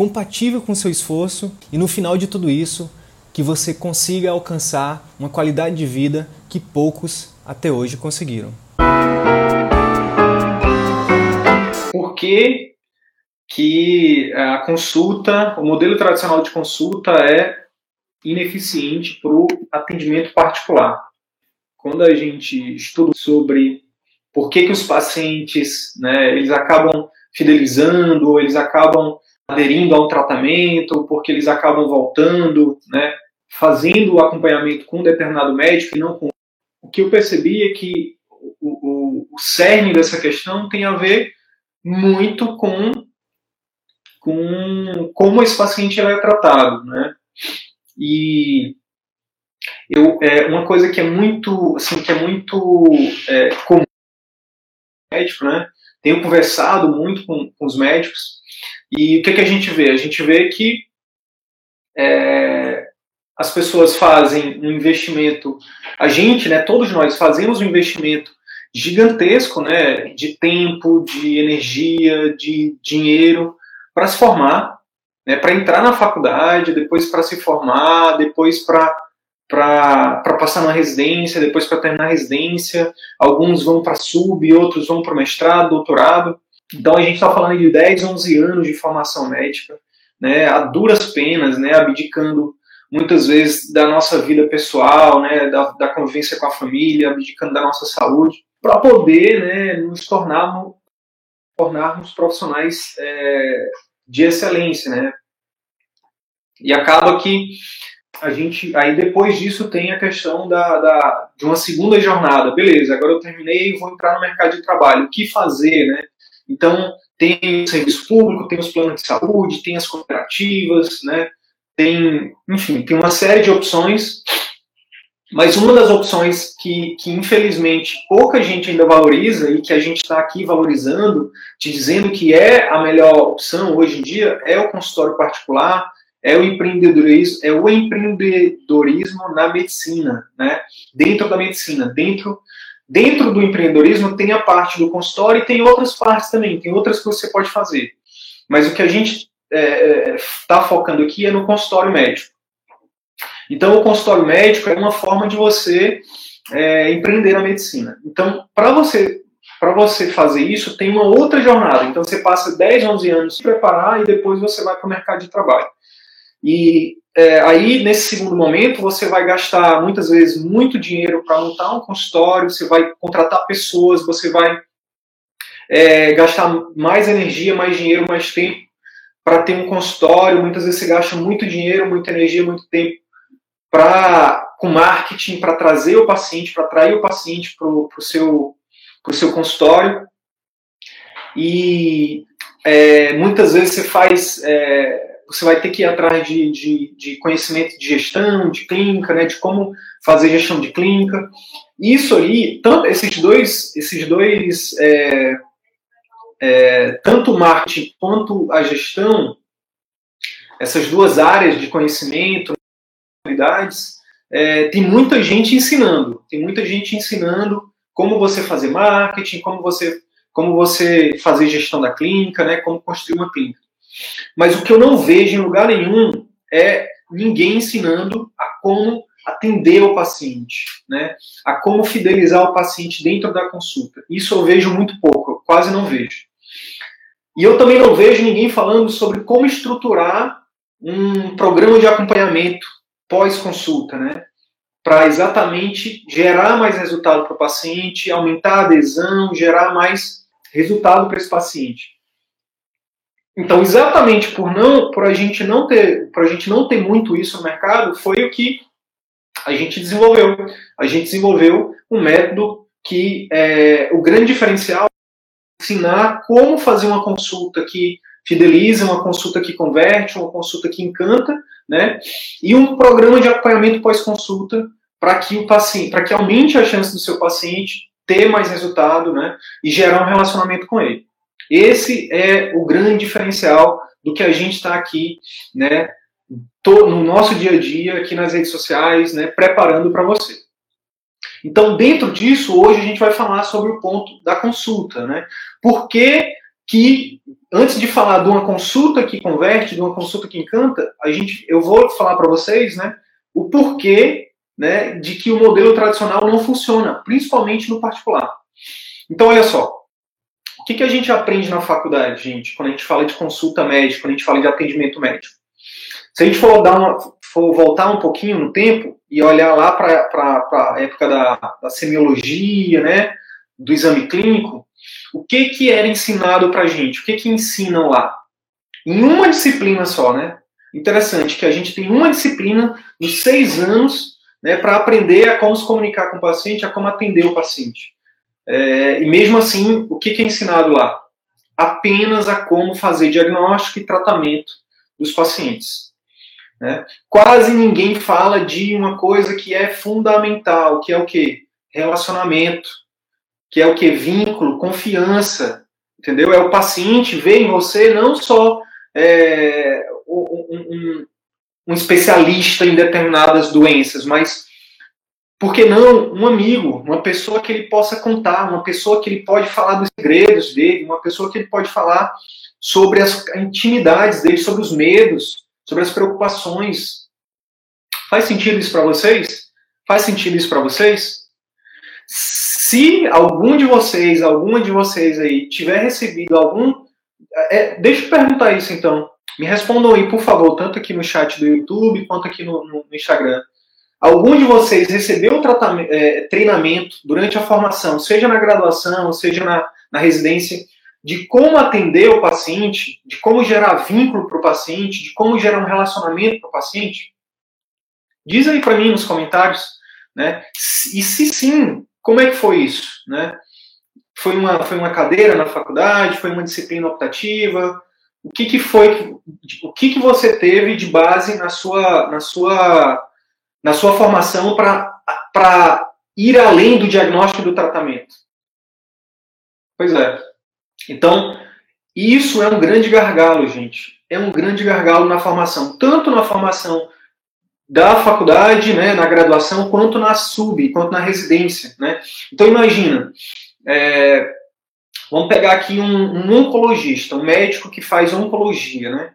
compatível com o seu esforço e no final de tudo isso, que você consiga alcançar uma qualidade de vida que poucos até hoje conseguiram. Por que, que a consulta, o modelo tradicional de consulta é ineficiente para o atendimento particular? Quando a gente estuda sobre por que, que os pacientes né, eles acabam fidelizando, eles acabam aderindo a um tratamento, porque eles acabam voltando, né, fazendo o acompanhamento com um determinado médico e não com. O que eu percebi é que o, o, o cerne dessa questão tem a ver muito com, com como esse paciente é tratado, né? E eu, é, uma coisa que é muito, assim, que é muito é, comum médico, né? Tenho conversado muito com, com os médicos e o que, que a gente vê? A gente vê que é, as pessoas fazem um investimento, a gente, né, todos nós fazemos um investimento gigantesco, né, de tempo, de energia, de dinheiro para se formar, né, para entrar na faculdade, depois para se formar, depois para para passar na residência, depois para terminar a residência, alguns vão para sub, outros vão para mestrado, doutorado. Então a gente está falando de 10, 11 anos de formação médica, né, a duras penas, né, abdicando muitas vezes da nossa vida pessoal, né, da, da convivência com a família, abdicando da nossa saúde, para poder né, nos tornarmos, tornarmos profissionais é, de excelência. Né? E acaba que a gente, aí depois disso tem a questão da, da, de uma segunda jornada. Beleza, agora eu terminei e vou entrar no mercado de trabalho. O que fazer, né? Então, tem o serviço público, tem os planos de saúde, tem as cooperativas, né? Tem, enfim, tem uma série de opções, mas uma das opções que, que infelizmente pouca gente ainda valoriza e que a gente está aqui valorizando, dizendo que é a melhor opção hoje em dia, é o consultório particular, é o empreendedorismo, é o empreendedorismo na medicina, né? Dentro da medicina, dentro Dentro do empreendedorismo tem a parte do consultório e tem outras partes também, tem outras que você pode fazer. Mas o que a gente está é, é tá focando aqui é no consultório médico. Então, o consultório médico é uma forma de você é, empreender na medicina. Então, para você para você fazer isso, tem uma outra jornada. Então, você passa 10, 11 anos se preparar e depois você vai para o mercado de trabalho. E é, aí, nesse segundo momento, você vai gastar muitas vezes muito dinheiro para montar um consultório, você vai contratar pessoas, você vai é, gastar mais energia, mais dinheiro, mais tempo para ter um consultório. Muitas vezes você gasta muito dinheiro, muita energia, muito tempo para com marketing para trazer o paciente, para atrair o paciente para o seu, pro seu consultório. E é, muitas vezes você faz é, você vai ter que ir atrás de, de, de, conhecimento de gestão, de clínica, né, de como fazer gestão de clínica. Isso aí, tanto, esses dois, esses dois é, é, tanto o marketing quanto a gestão, essas duas áreas de conhecimento, habilidades, é, tem muita gente ensinando, tem muita gente ensinando como você fazer marketing, como você, como você fazer gestão da clínica, né, como construir uma clínica. Mas o que eu não vejo em lugar nenhum é ninguém ensinando a como atender o paciente, né? A como fidelizar o paciente dentro da consulta. Isso eu vejo muito pouco, eu quase não vejo. E eu também não vejo ninguém falando sobre como estruturar um programa de acompanhamento pós-consulta, né? Para exatamente gerar mais resultado para o paciente, aumentar a adesão, gerar mais resultado para esse paciente. Então, exatamente por não, por a gente não ter, por a gente não ter muito isso no mercado, foi o que a gente desenvolveu. A gente desenvolveu um método que é, o grande diferencial é ensinar como fazer uma consulta que fideliza, uma consulta que converte, uma consulta que encanta, né? E um programa de acompanhamento pós-consulta para que o paciente, para que aumente a chance do seu paciente ter mais resultado, né? E gerar um relacionamento com ele. Esse é o grande diferencial do que a gente está aqui, né? No nosso dia a dia, aqui nas redes sociais, né? Preparando para você. Então, dentro disso, hoje a gente vai falar sobre o ponto da consulta, né? Por que, que antes de falar de uma consulta que converte, de uma consulta que encanta, a gente, eu vou falar para vocês, né? O porquê, né? De que o modelo tradicional não funciona, principalmente no particular. Então, olha só. Que, que a gente aprende na faculdade, gente, quando a gente fala de consulta médica, quando a gente fala de atendimento médico? Se a gente for, dar uma, for voltar um pouquinho no tempo e olhar lá para a época da, da semiologia, né, do exame clínico, o que, que era ensinado para a gente? O que, que ensinam lá? Em uma disciplina só, né? Interessante que a gente tem uma disciplina nos seis anos né, para aprender a como se comunicar com o paciente, a como atender o paciente. É, e mesmo assim, o que, que é ensinado lá? Apenas a como fazer diagnóstico e tratamento dos pacientes. Né? Quase ninguém fala de uma coisa que é fundamental, que é o que? Relacionamento, que é o que? Vínculo, confiança, entendeu? É o paciente ver em você não só é, um, um, um especialista em determinadas doenças, mas por que não um amigo, uma pessoa que ele possa contar, uma pessoa que ele pode falar dos segredos dele, uma pessoa que ele pode falar sobre as intimidades dele, sobre os medos, sobre as preocupações. Faz sentido isso para vocês? Faz sentido isso para vocês? Se algum de vocês, alguma de vocês aí tiver recebido algum, é, deixa eu perguntar isso então. Me respondam aí, por favor, tanto aqui no chat do YouTube quanto aqui no, no Instagram. Algum de vocês recebeu é, treinamento durante a formação, seja na graduação, seja na, na residência, de como atender o paciente, de como gerar vínculo para o paciente, de como gerar um relacionamento para o paciente? Diz aí para mim nos comentários, né? E se sim, como é que foi isso, né? Foi uma, foi uma cadeira na faculdade, foi uma disciplina optativa? O que, que foi, o que, que você teve de base na sua, na sua, na sua formação para ir além do diagnóstico e do tratamento? Pois é. Então, isso é um grande gargalo, gente. É um grande gargalo na formação, tanto na formação da faculdade, né, na graduação, quanto na sub, quanto na residência, né? Então imagina, é, vamos pegar aqui um, um, oncologista, um médico que faz oncologia, né?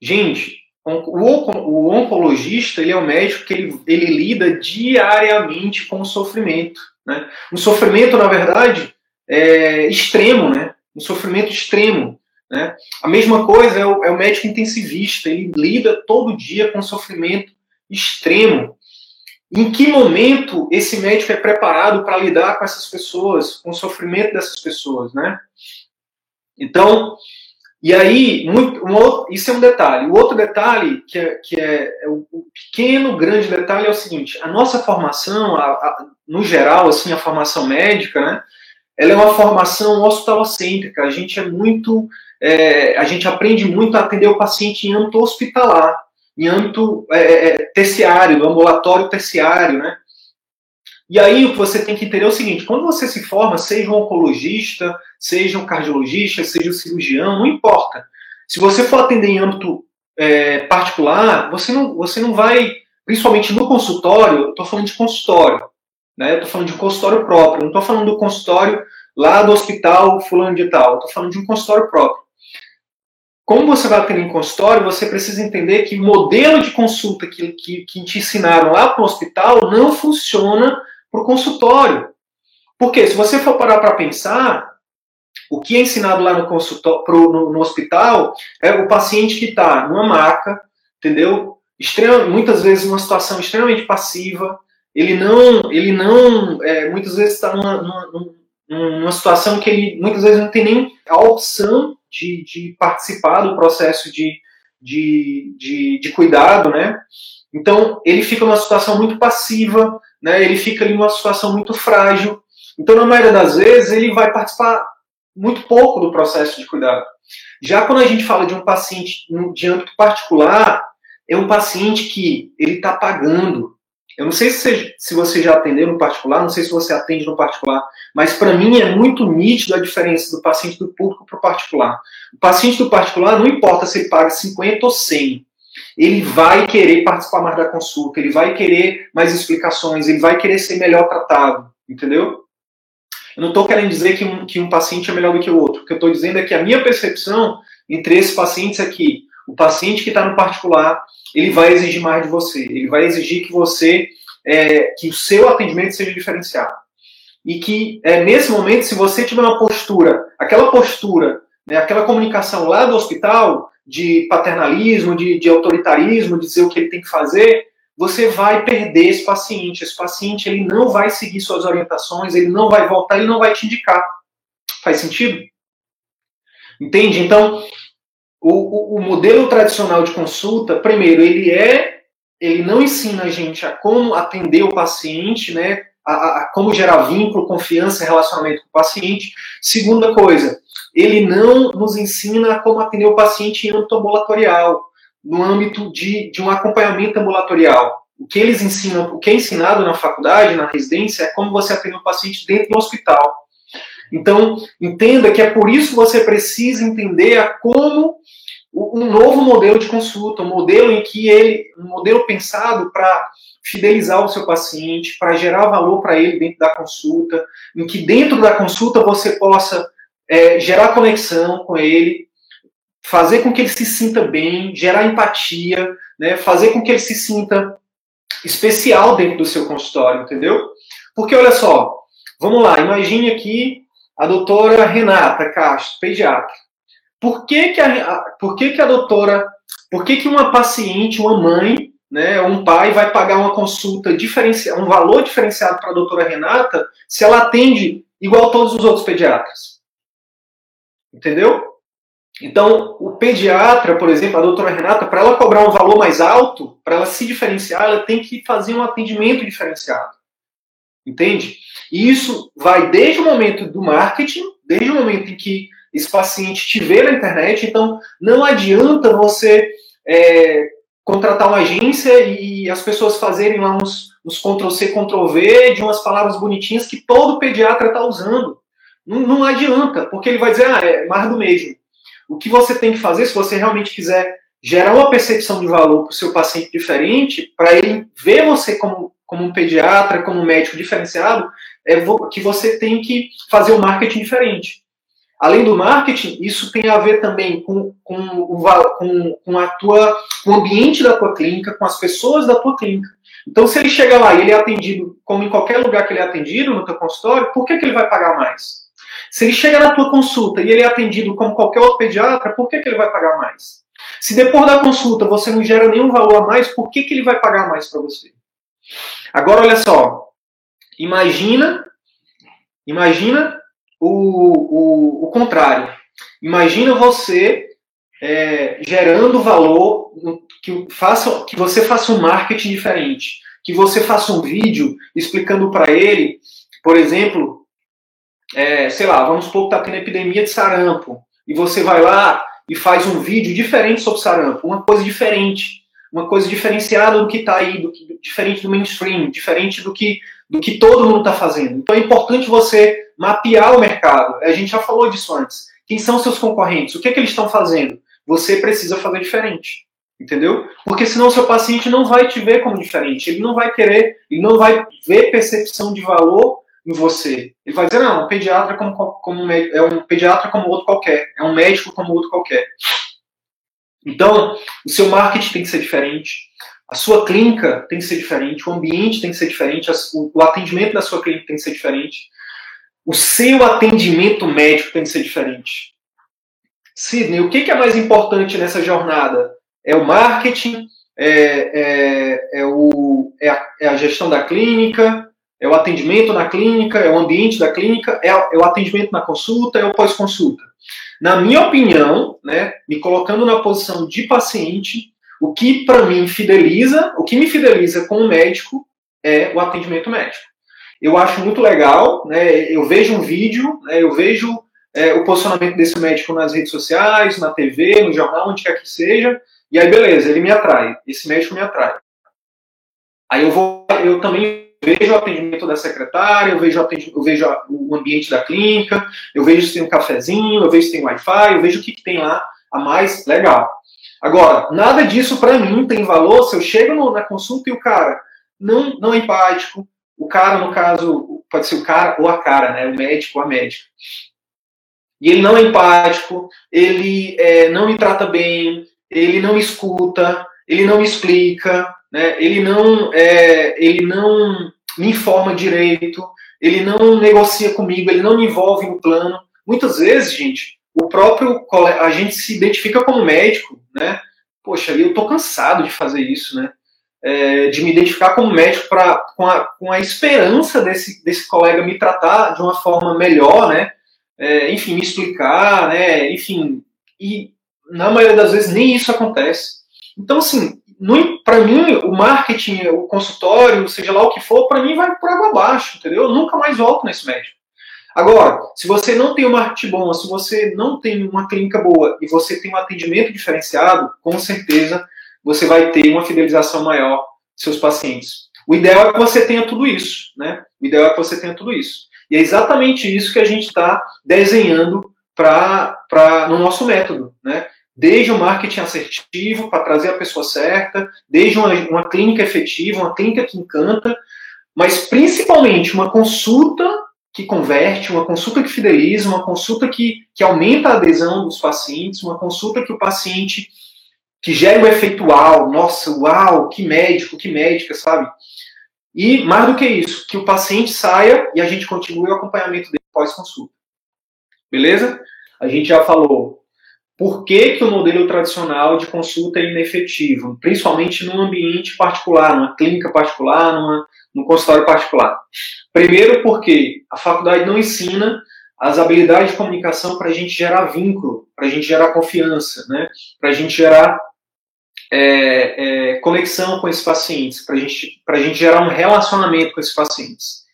Gente, o, o oncologista ele é um médico que ele, ele lida diariamente com o sofrimento, né? Um sofrimento, na verdade, é, extremo, né? Um sofrimento extremo. Né? A mesma coisa é o, é o médico intensivista, ele lida todo dia com sofrimento extremo. Em que momento esse médico é preparado para lidar com essas pessoas, com o sofrimento dessas pessoas, né? Então, e aí, muito, um outro, isso é um detalhe. O outro detalhe, que é, que é, é o, o, pequeno, grande detalhe, é o seguinte: a nossa formação, a, a, no geral, assim, a formação médica, né? ela é uma formação hospitalocêntrica. A gente é muito, é, a gente aprende muito a atender o paciente em âmbito hospitalar, em âmbito é, é, terciário, ambulatório terciário, né? E aí o que você tem que entender é o seguinte: quando você se forma, seja um oncologista, seja um cardiologista, seja um cirurgião, não importa. Se você for atender em âmbito é, particular, você não, você não vai, principalmente no consultório, estou falando de consultório, né? Estou falando de um consultório próprio, não estou falando do consultório lá do hospital fulano de tal, estou falando de um consultório próprio. Como você vai atender em consultório, você precisa entender que o modelo de consulta que, que, que te ensinaram lá para o hospital não funciona para o consultório. Porque se você for parar para pensar, o que é ensinado lá no, consultório, pro, no, no hospital é o paciente que está numa maca, entendeu? Extrema, muitas vezes numa situação extremamente passiva, ele não, ele não, é, muitas vezes está numa, numa, numa, situação que ele muitas vezes não tem nem a opção de, de participar do processo de, de, de, de, cuidado, né? Então ele fica numa situação muito passiva, né? Ele fica em uma situação muito frágil. Então na maioria das vezes ele vai participar muito pouco do processo de cuidado. Já quando a gente fala de um paciente de âmbito particular, é um paciente que ele está pagando. Eu não sei se você, se você já atendeu no particular, não sei se você atende no particular, mas para mim é muito nítido a diferença do paciente do público para o particular. O paciente do particular, não importa se ele paga 50 ou 100, ele vai querer participar mais da consulta, ele vai querer mais explicações, ele vai querer ser melhor tratado, entendeu? Eu não estou querendo dizer que um, que um paciente é melhor do que o outro. O que eu estou dizendo é que a minha percepção entre esses pacientes é que o paciente que está no particular, ele vai exigir mais de você. Ele vai exigir que você, é, que o seu atendimento seja diferenciado. E que, é, nesse momento, se você tiver uma postura, aquela postura, né, aquela comunicação lá do hospital, de paternalismo, de, de autoritarismo, dizer o que ele tem que fazer, você vai perder esse paciente. Esse paciente ele não vai seguir suas orientações, ele não vai voltar, ele não vai te indicar. Faz sentido? Entende? Então, o, o, o modelo tradicional de consulta, primeiro, ele é, ele não ensina a gente a como atender o paciente, né? A, a, como gerar vínculo, confiança, relacionamento com o paciente. Segunda coisa, ele não nos ensina como atender o paciente em âmbito ambulatorial no âmbito de, de um acompanhamento ambulatorial. O que eles ensinam, o que é ensinado na faculdade, na residência, é como você atende o paciente dentro do hospital. Então, entenda que é por isso que você precisa entender a como um novo modelo de consulta, um modelo em que ele, um modelo pensado para fidelizar o seu paciente, para gerar valor para ele dentro da consulta, em que dentro da consulta você possa é, gerar conexão com ele, fazer com que ele se sinta bem, gerar empatia, né, fazer com que ele se sinta especial dentro do seu consultório, entendeu? Porque olha só, vamos lá, imagine aqui a doutora Renata Castro, pediatra. Por que que a, por que que a doutora, por que que uma paciente, uma mãe, né, um pai vai pagar uma consulta diferenciada, um valor diferenciado para a doutora Renata se ela atende igual todos os outros pediatras? Entendeu? Então, o pediatra, por exemplo, a doutora Renata, para ela cobrar um valor mais alto, para ela se diferenciar, ela tem que fazer um atendimento diferenciado. Entende? E isso vai desde o momento do marketing, desde o momento em que esse paciente te vê na internet. Então, não adianta você é, contratar uma agência e as pessoas fazerem lá uns, uns Ctrl-C, Ctrl-V de umas palavras bonitinhas que todo pediatra está usando. Não, não adianta, porque ele vai dizer, ah, é mais do mesmo. O que você tem que fazer, se você realmente quiser gerar uma percepção de valor para o seu paciente diferente, para ele ver você como, como um pediatra, como um médico diferenciado, é que você tem que fazer um marketing diferente. Além do marketing, isso tem a ver também com, com, o, com, com, a tua, com o ambiente da tua clínica, com as pessoas da tua clínica. Então, se ele chega lá e ele é atendido como em qualquer lugar que ele é atendido, no teu consultório, por que, que ele vai pagar mais? Se ele chega na tua consulta e ele é atendido como qualquer outro pediatra, por que, que ele vai pagar mais? Se depois da consulta você não gera nenhum valor a mais, por que, que ele vai pagar mais para você? Agora, olha só. Imagina, imagina o, o, o contrário. Imagina você é, gerando valor, que, faça, que você faça um marketing diferente, que você faça um vídeo explicando para ele, por exemplo, é, sei lá, vamos supor que está tendo epidemia de sarampo, e você vai lá e faz um vídeo diferente sobre sarampo, uma coisa diferente, uma coisa diferenciada do que está aí, do que, diferente do mainstream, diferente do que, do que todo mundo está fazendo. Então é importante você mapear o mercado. A gente já falou disso antes. Quem são seus concorrentes? O que, é que eles estão fazendo? Você precisa fazer diferente. Entendeu? Porque senão seu paciente não vai te ver como diferente. Ele não vai querer, ele não vai ver percepção de valor em você. Ele vai dizer, não, um pediatra como, como é um pediatra como outro qualquer, é um médico como outro qualquer. Então, o seu marketing tem que ser diferente, a sua clínica tem que ser diferente, o ambiente tem que ser diferente, o atendimento da sua clínica tem que ser diferente, o seu atendimento médico tem que ser diferente. Sidney, o que é mais importante nessa jornada? É o marketing? É, é, é, o, é, a, é a gestão da clínica? É o atendimento na clínica, é o ambiente da clínica, é, é o atendimento na consulta, é o pós-consulta. Na minha opinião, né, me colocando na posição de paciente, o que para mim fideliza, o que me fideliza com o médico é o atendimento médico. Eu acho muito legal, né, eu vejo um vídeo, né, eu vejo é, o posicionamento desse médico nas redes sociais, na TV, no jornal, onde quer que seja, E aí, beleza, ele me atrai, esse médico me atrai. Aí eu vou, eu também vejo o atendimento da secretária, eu vejo, eu vejo o ambiente da clínica, eu vejo se tem um cafezinho, eu vejo se tem Wi-Fi, eu vejo o que, que tem lá a mais legal. Agora, nada disso para mim tem valor se eu chego no, na consulta e o cara não, não é empático, o cara, no caso, pode ser o cara ou a cara, né? O médico ou a médica. E ele não é empático, ele é, não me trata bem, ele não me escuta, ele não me explica, né? ele, não, é, ele não me informa direito, ele não negocia comigo, ele não me envolve no plano. Muitas vezes, gente, o próprio a gente se identifica como médico, né? Poxa, eu tô cansado de fazer isso, né? É, de me identificar como médico pra, com, a, com a esperança desse, desse colega me tratar de uma forma melhor, né? É, enfim, me explicar, né? Enfim, e na maioria das vezes nem isso acontece. Então, assim, para mim, o marketing, o consultório, seja lá o que for, para mim vai por água abaixo, entendeu? Eu nunca mais volto nesse médico. Agora, se você não tem um marketing bom, se você não tem uma clínica boa e você tem um atendimento diferenciado, com certeza você vai ter uma fidelização maior dos seus pacientes. O ideal é que você tenha tudo isso, né? O ideal é que você tenha tudo isso. E é exatamente isso que a gente está desenhando para no nosso método, né? Desde o marketing assertivo para trazer a pessoa certa, desde uma, uma clínica efetiva, uma clínica que encanta, mas principalmente uma consulta que converte, uma consulta que fideliza, uma consulta que, que aumenta a adesão dos pacientes, uma consulta que o paciente que gera um efeito uau, nossa, uau, que médico, que médica, sabe? E mais do que isso, que o paciente saia e a gente continue o acompanhamento dele pós-consulta. Beleza? A gente já falou por que, que o modelo tradicional de consulta é inefetivo, principalmente num ambiente particular, numa clínica particular, numa, num consultório particular. Primeiro, porque a faculdade não ensina as habilidades de comunicação para a gente gerar vínculo, para a gente gerar confiança, né? para a gente gerar é, é, conexão com esses pacientes, para gente, a gente gerar um relacionamento com esses pacientes.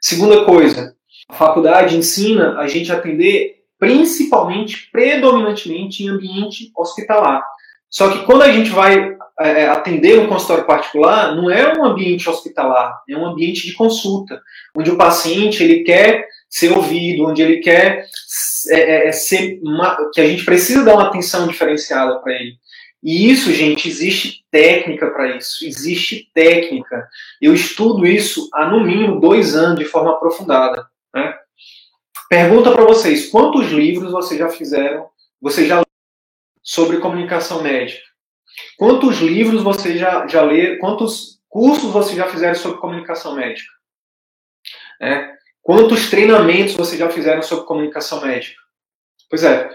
Segunda coisa, a faculdade ensina a gente a atender principalmente, predominantemente em ambiente hospitalar. Só que quando a gente vai é, atender um consultório particular, não é um ambiente hospitalar, é um ambiente de consulta, onde o paciente ele quer ser ouvido, onde ele quer é, é, ser uma, que a gente precisa dar uma atenção diferenciada para ele. E isso, gente, existe técnica para isso, existe técnica. Eu estudo isso há no mínimo dois anos de forma aprofundada. Né? Pergunta para vocês: quantos livros vocês já fizeram, vocês já sobre comunicação médica? Quantos livros vocês já, já leram? Quantos cursos vocês já fizeram sobre comunicação médica? É. Quantos treinamentos vocês já fizeram sobre comunicação médica? Pois é,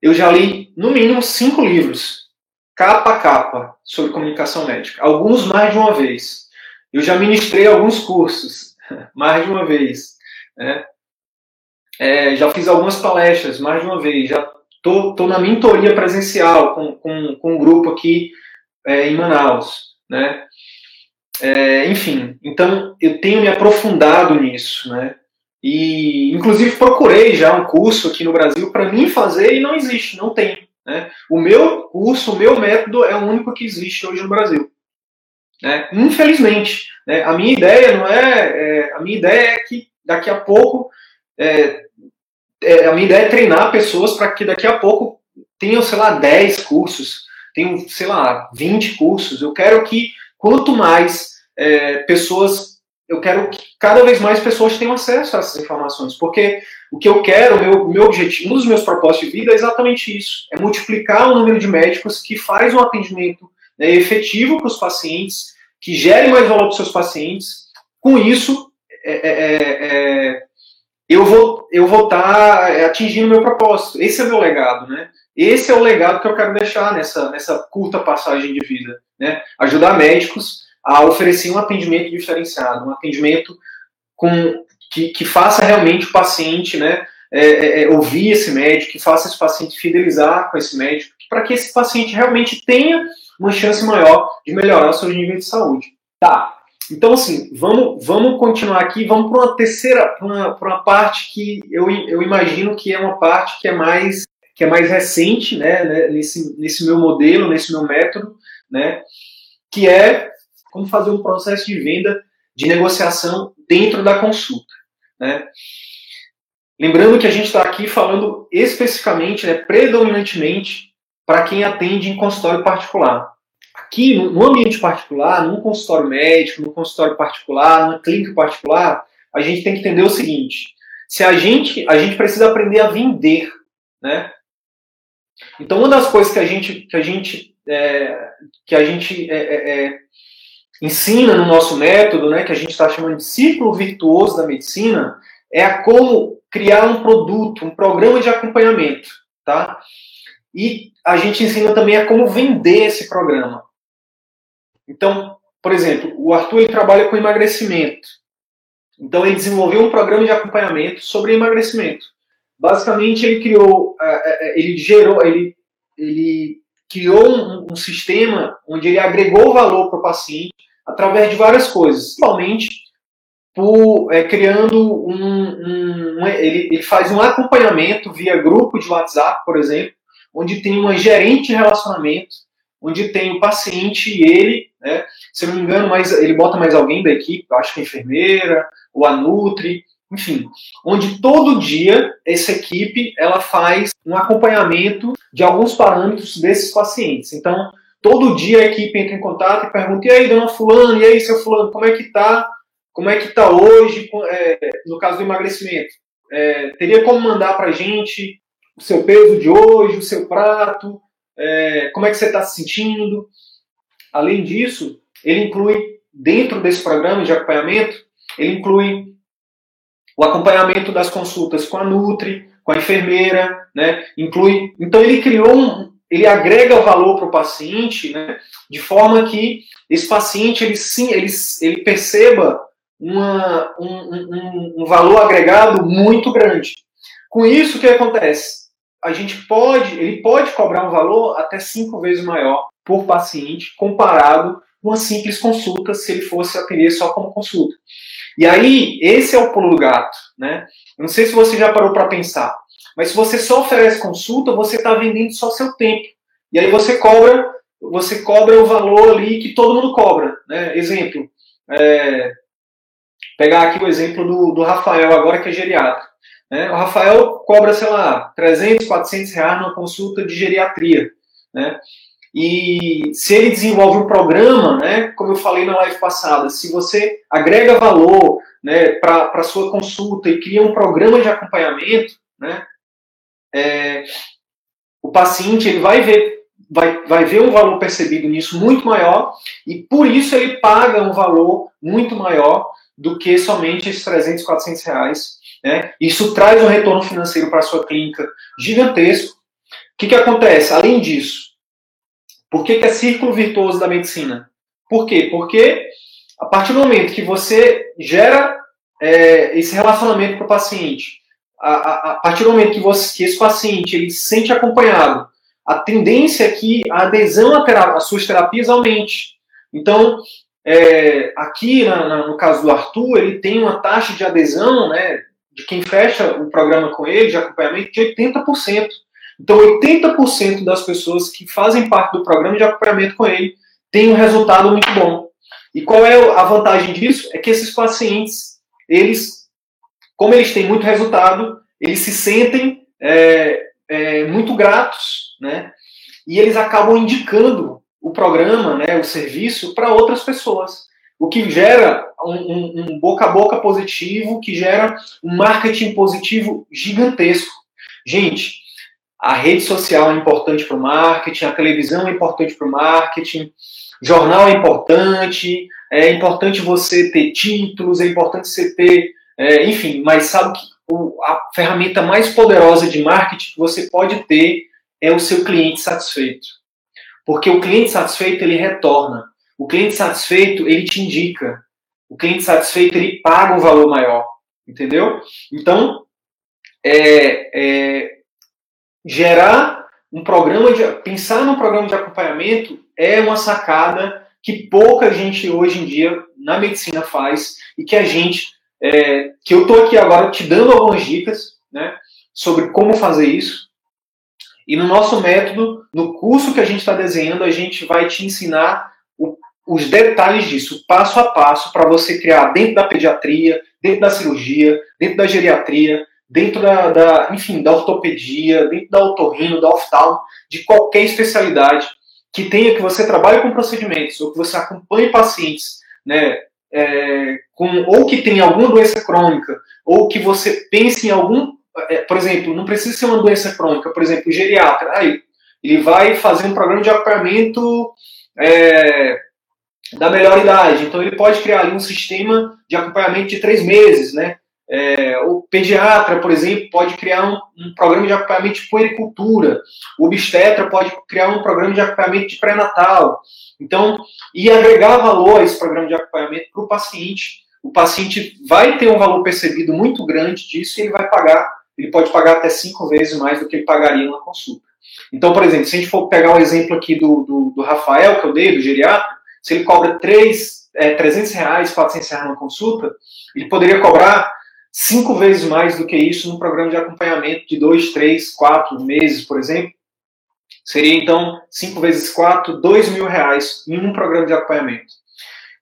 eu já li no mínimo cinco livros, capa a capa, sobre comunicação médica. Alguns mais de uma vez. Eu já ministrei alguns cursos, mais de uma vez. Né? É, já fiz algumas palestras, mais de uma vez. Já tô, tô na mentoria presencial com, com, com um grupo aqui é, em Manaus, né? É, enfim, então eu tenho me aprofundado nisso, né? E inclusive procurei já um curso aqui no Brasil para mim fazer e não existe, não tem. Né? O meu curso, o meu método é o único que existe hoje no Brasil. Né? Infelizmente, né? a minha ideia não é, é, a minha ideia é que daqui a pouco é, é, a minha ideia é treinar pessoas para que daqui a pouco tenham, sei lá, 10 cursos, tenham, sei lá, 20 cursos. Eu quero que quanto mais é, pessoas, eu quero que cada vez mais pessoas tenham acesso a essas informações, porque o que eu quero, meu, meu objetivo, um dos meus propósitos de vida é exatamente isso: é multiplicar o número de médicos que faz um atendimento né, efetivo para os pacientes, que gere mais valor para os seus pacientes. Com isso, é, é, é, é eu vou eu vou estar tá é, atingindo meu propósito. Esse é o meu legado, né? Esse é o legado que eu quero deixar nessa, nessa curta passagem de vida, né? Ajudar médicos a oferecer um atendimento diferenciado, um atendimento com que, que faça realmente o paciente, né? É, é, é ouvir esse médico, que faça esse paciente fidelizar com esse médico, para que esse paciente realmente tenha uma chance maior de melhorar seu nível de saúde. Tá, então, assim, vamos, vamos continuar aqui, vamos para uma terceira, para uma, uma, parte que eu, eu imagino que é uma parte que é mais que é mais recente, né, né, nesse, nesse meu modelo, nesse meu método, né, que é como fazer um processo de venda, de negociação dentro da consulta, né. Lembrando que a gente está aqui falando especificamente, né, predominantemente, para quem atende em consultório particular. Aqui, no ambiente particular, num consultório médico, num consultório particular, numa clínica particular, a gente tem que entender o seguinte: se a gente, a gente precisa aprender a vender, né? Então, uma das coisas que a gente, que a gente, é, que a gente é, é, é ensina no nosso método, né, que a gente está chamando de ciclo virtuoso da medicina, é a como criar um produto, um programa de acompanhamento, tá? E a gente ensina também a como vender esse programa. Então, por exemplo, o Arthur ele trabalha com emagrecimento. Então ele desenvolveu um programa de acompanhamento sobre emagrecimento. Basicamente ele criou, ele gerou, ele, ele criou um, um sistema onde ele agregou valor para o paciente através de várias coisas, principalmente por é, criando um, um, um ele, ele, faz um acompanhamento via grupo de WhatsApp, por exemplo, onde tem uma gerente de relacionamento, onde tem o paciente e ele, né, se não me engano, mais, ele bota mais alguém da equipe, acho que a enfermeira, ou a Nutri, enfim, onde todo dia essa equipe ela faz um acompanhamento de alguns parâmetros desses pacientes. Então, todo dia a equipe entra em contato e pergunta: e aí, dona Fulano, e aí, seu Fulano, como é que tá? Como é que tá hoje, é, no caso do emagrecimento? É, teria como mandar para a gente o seu peso de hoje, o seu prato, é, como é que você está se sentindo? Além disso, ele inclui, dentro desse programa de acompanhamento, ele inclui o acompanhamento das consultas com a Nutri, com a enfermeira, né? Inclui. Então ele criou um, ele agrega valor para o paciente, né? De forma que esse paciente ele sim, ele, ele perceba uma, um, um, um valor agregado muito grande. Com isso, o que acontece? A gente pode, ele pode cobrar um valor até cinco vezes maior por paciente comparado com uma simples consulta se ele fosse atender só como consulta. E aí, esse é o pulo do gato, né? Eu não sei se você já parou para pensar, mas se você só oferece consulta, você está vendendo só seu tempo. E aí você cobra, você cobra o valor ali que todo mundo cobra, né? Exemplo, é, pegar aqui o exemplo do, do Rafael agora que é geriatra. Né? O Rafael cobra, sei lá, 300, 400 reais numa consulta de geriatria, né? E se ele desenvolve um programa, né, como eu falei na live passada, se você agrega valor né, para a sua consulta e cria um programa de acompanhamento, né, é, o paciente ele vai ver, vai, vai ver um valor percebido nisso muito maior e por isso ele paga um valor muito maior do que somente esses 300, 400 reais. Né? Isso traz um retorno financeiro para a sua clínica gigantesco. O que, que acontece? Além disso, por que, que é círculo virtuoso da medicina? Por quê? Porque a partir do momento que você gera é, esse relacionamento para o paciente, a, a, partir do momento que, você, que esse paciente ele se sente acompanhado, a tendência é que a adesão às suas terapias aumente. Então, é, aqui na, na, no caso do Arthur, ele tem uma taxa de adesão, né, de quem fecha o programa com ele, de acompanhamento, de 80%. Então, 80% das pessoas que fazem parte do programa de acompanhamento com ele têm um resultado muito bom. E qual é a vantagem disso? É que esses pacientes, eles, como eles têm muito resultado, eles se sentem é, é, muito gratos, né? E eles acabam indicando o programa, né, o serviço, para outras pessoas. O que gera um, um, um boca a boca positivo, que gera um marketing positivo gigantesco. Gente, a rede social é importante para o marketing, a televisão é importante para o marketing, jornal é importante, é importante você ter títulos, é importante você ter, é, enfim, mas sabe que o, a ferramenta mais poderosa de marketing que você pode ter é o seu cliente satisfeito. Porque o cliente satisfeito, ele retorna. O cliente satisfeito, ele te indica. O cliente satisfeito, ele paga um valor maior. Entendeu? Então, é, é, gerar um programa de. pensar num programa de acompanhamento é uma sacada que pouca gente hoje em dia na medicina faz e que a gente. É, que eu estou aqui agora te dando algumas dicas né, sobre como fazer isso. E no nosso método, no curso que a gente está desenhando, a gente vai te ensinar o, os detalhes disso, passo a passo, para você criar dentro da pediatria, dentro da cirurgia, dentro da geriatria, dentro da, da enfim, da ortopedia, dentro da otorrino, da oftalmo, de qualquer especialidade que tenha que você trabalhe com procedimentos ou que você acompanhe pacientes, né, é, com, ou que tenha alguma doença crônica, ou que você pense em algum, é, por exemplo, não precisa ser uma doença crônica, por exemplo, o geriatra, aí, ele vai fazer um programa de acompanhamento é, da melhor idade, então ele pode criar um sistema de acompanhamento de três meses, né? É, o pediatra, por exemplo, pode criar um, um, programa de acompanhamento de puericultura. O obstetra pode criar um programa de acompanhamento de pré-natal. Então, e agregar valor a esse programa de acompanhamento para o paciente. O paciente vai ter um valor percebido muito grande disso e ele vai pagar, ele pode pagar até cinco vezes mais do que ele pagaria numa consulta. Então, por exemplo, se a gente for pegar o um exemplo aqui do, do, do, Rafael, que eu dei, do geriatra, se ele cobra 3, é, 300 reais, 400 reais numa consulta, ele poderia cobrar cinco vezes mais do que isso num programa de acompanhamento de dois, três, quatro meses, por exemplo. Seria então cinco vezes quatro, dois mil reais em um programa de acompanhamento.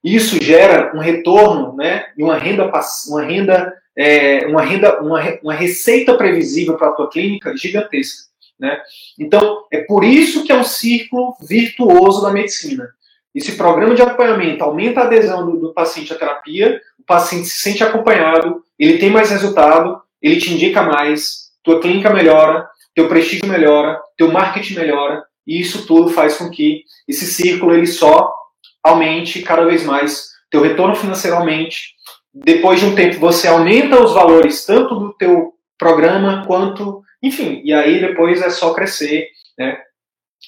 Isso gera um retorno, né, e uma renda, uma renda, é, uma renda, uma, uma receita previsível para a tua clínica gigantesca, né? Então é por isso que é um círculo virtuoso da medicina. Esse programa de acompanhamento aumenta a adesão do, do paciente à terapia, o paciente se sente acompanhado, ele tem mais resultado, ele te indica mais, tua clínica melhora, teu prestígio melhora, teu marketing melhora, e isso tudo faz com que esse círculo ele só aumente cada vez mais, teu retorno financeiro aumente. Depois de um tempo você aumenta os valores tanto do teu programa quanto, enfim, e aí depois é só crescer, né?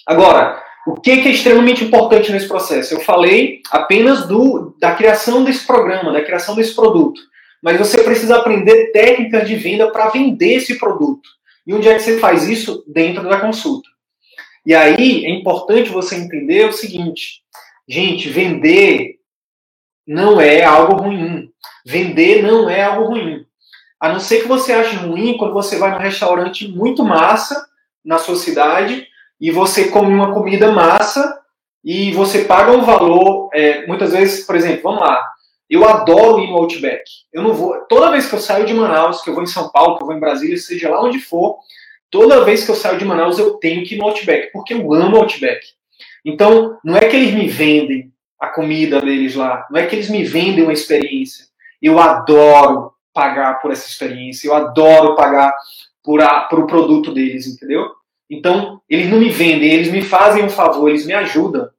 Agora, o que é extremamente importante nesse processo? Eu falei apenas do, da criação desse programa, da criação desse produto. Mas você precisa aprender técnicas de venda para vender esse produto. E onde é que você faz isso? Dentro da consulta. E aí é importante você entender o seguinte: gente, vender não é algo ruim. Vender não é algo ruim. A não ser que você ache ruim quando você vai num restaurante muito massa na sua cidade e você come uma comida massa e você paga um valor, é, muitas vezes, por exemplo, vamos lá, eu adoro ir no Outback. Eu não vou, toda vez que eu saio de Manaus, que eu vou em São Paulo, que eu vou em Brasília, seja lá onde for, toda vez que eu saio de Manaus eu tenho que ir no Outback, porque eu amo Outback. Então, não é que eles me vendem a comida deles lá, não é que eles me vendem uma experiência. Eu adoro pagar por essa experiência, eu adoro pagar por, a, por o produto deles, entendeu? Então, eles não me vendem, eles me fazem um favor, eles me ajudam.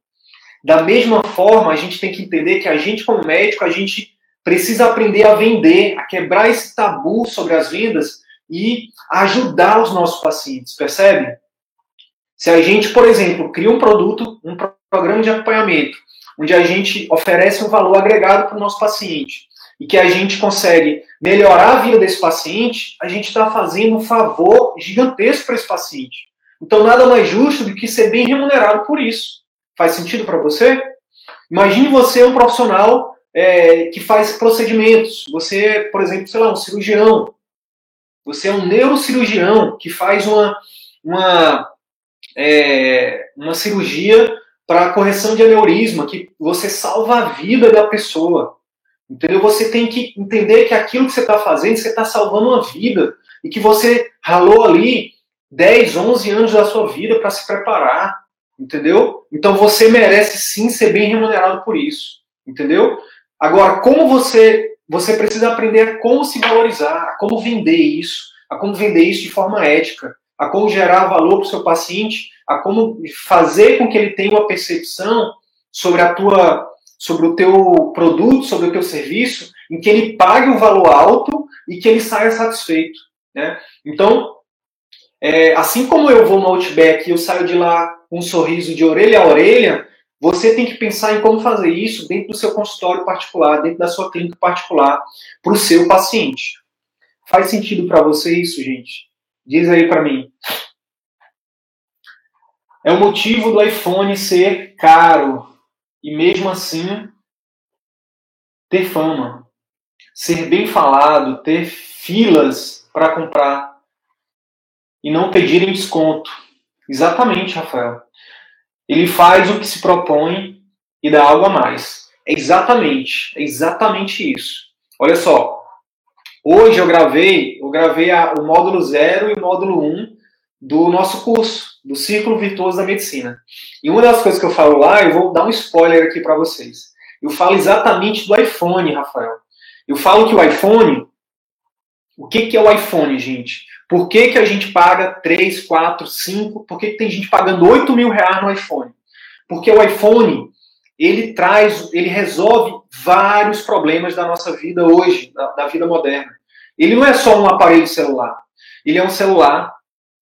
Da mesma forma, a gente tem que entender que a gente, como médico, a gente precisa aprender a vender, a quebrar esse tabu sobre as vendas e ajudar os nossos pacientes, percebe? Se a gente, por exemplo, cria um produto, um programa de acompanhamento, onde a gente oferece um valor agregado para o nosso paciente e que a gente consegue melhorar a vida desse paciente, a gente está fazendo um favor gigantesco para esse paciente. Então, nada mais justo do que ser bem remunerado por isso. Faz sentido para você? Imagine você um profissional é, que faz procedimentos. Você, por exemplo, sei lá, um cirurgião. Você é um neurocirurgião que faz uma, uma, é, uma cirurgia para correção de aneurisma, que você salva a vida da pessoa. Entendeu? Você tem que entender que aquilo que você está fazendo, você está salvando uma vida. E que você ralou ali 10, 11 anos da sua vida para se preparar, entendeu? Então você merece sim ser bem remunerado por isso, entendeu? Agora, como você você precisa aprender a como se valorizar, a como vender isso, a como vender isso de forma ética, a como gerar valor para o seu paciente, a como fazer com que ele tenha uma percepção sobre a tua sobre o teu produto, sobre o teu serviço, em que ele pague um valor alto e que ele saia satisfeito, né? Então, é, assim como eu vou no Outback e eu saio de lá com um sorriso de orelha a orelha, você tem que pensar em como fazer isso dentro do seu consultório particular, dentro da sua clínica particular, para o seu paciente. Faz sentido para você isso, gente? Diz aí para mim. É o motivo do iPhone ser caro e mesmo assim ter fama, ser bem falado, ter filas para comprar e não pedirem desconto. Exatamente, Rafael. Ele faz o que se propõe e dá algo a mais. É exatamente, é exatamente isso. Olha só, hoje eu gravei, eu gravei a, o módulo 0 e o módulo 1 um do nosso curso, do Círculo Virtuoso da Medicina. E uma das coisas que eu falo lá, eu vou dar um spoiler aqui para vocês. Eu falo exatamente do iPhone, Rafael. Eu falo que o iPhone, o que, que é o iPhone, gente? Por que, que a gente paga 3, 4, 5? Por que, que tem gente pagando 8 mil reais no iPhone? Porque o iPhone, ele traz, ele resolve vários problemas da nossa vida hoje, da, da vida moderna. Ele não é só um aparelho celular. Ele é um celular,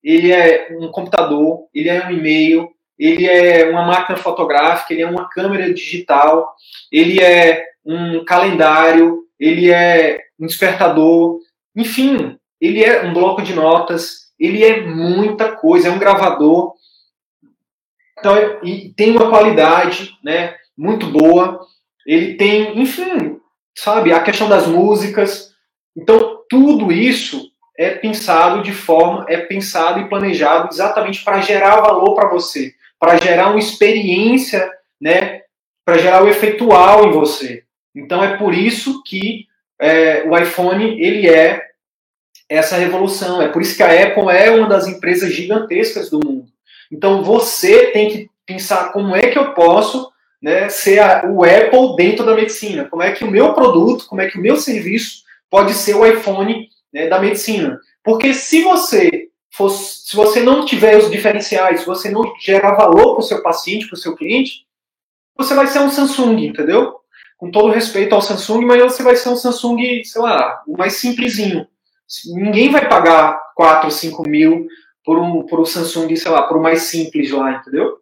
ele é um computador, ele é um e-mail, ele é uma máquina fotográfica, ele é uma câmera digital, ele é um calendário, ele é um despertador, enfim, ele é um bloco de notas, ele é muita coisa, é um gravador. Então, e tem uma qualidade, né, muito boa. Ele tem, enfim, sabe, a questão das músicas. Então, tudo isso é pensado de forma, é pensado e planejado exatamente para gerar valor para você, para gerar uma experiência, né, para gerar o efeitual em você. Então é por isso que é, o iPhone ele é essa revolução. É por isso que a Apple é uma das empresas gigantescas do mundo. Então você tem que pensar como é que eu posso né, ser a, o Apple dentro da medicina. Como é que o meu produto, como é que o meu serviço pode ser o iPhone né, da medicina. Porque se você fosse, se você não tiver os diferenciais, se você não gerar valor para o seu paciente, para o seu cliente, você vai ser um Samsung, entendeu? Com todo respeito ao Samsung, mas você vai ser um Samsung, sei lá, o mais simplesinho. Ninguém vai pagar 4, 5 mil por um, por um Samsung, sei lá, por o mais simples lá, entendeu?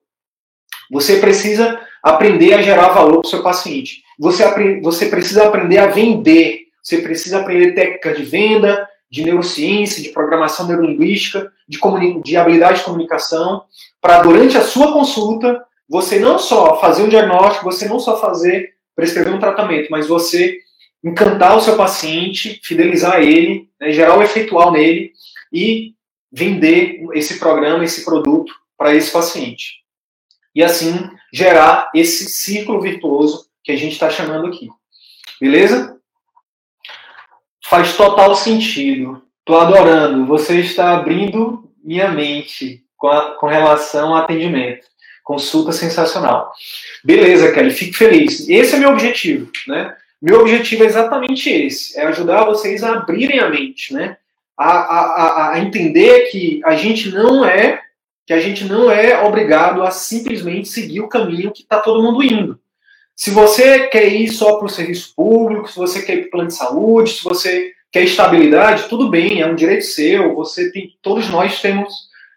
Você precisa aprender a gerar valor para o seu paciente. Você, você precisa aprender a vender. Você precisa aprender técnica de venda, de neurociência, de programação neurolinguística, de, de habilidade de comunicação, para durante a sua consulta você não só fazer um diagnóstico, você não só fazer prescrever um tratamento, mas você encantar o seu paciente, fidelizar ele, né, gerar o efeitual nele e vender esse programa, esse produto para esse paciente. E assim gerar esse ciclo virtuoso que a gente está chamando aqui. Beleza? Faz total sentido. Estou adorando. Você está abrindo minha mente com, a, com relação ao atendimento. Consulta sensacional. Beleza, Kelly, fico feliz. Esse é meu objetivo, né? Meu objetivo é exatamente esse, é ajudar vocês a abrirem a mente, né? A, a, a, entender que a gente não é que a gente não é obrigado a simplesmente seguir o caminho que está todo mundo indo. Se você quer ir só para o serviço público, se você quer ir para o plano de saúde, se você quer estabilidade, tudo bem, é um direito seu. Você tem, todos nós temos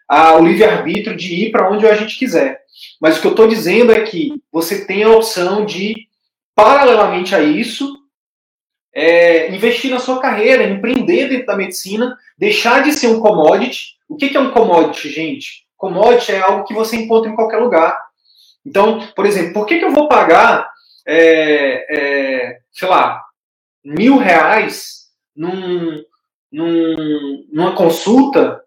a, o livre arbítrio de ir para onde a gente quiser. Mas o que eu estou dizendo é que você tem a opção de paralelamente a isso, é, investir na sua carreira, empreender dentro da medicina, deixar de ser um commodity. O que, que é um commodity, gente? Commodity é algo que você encontra em qualquer lugar. Então, por exemplo, por que, que eu vou pagar, é, é, sei lá, mil reais num, num, numa consulta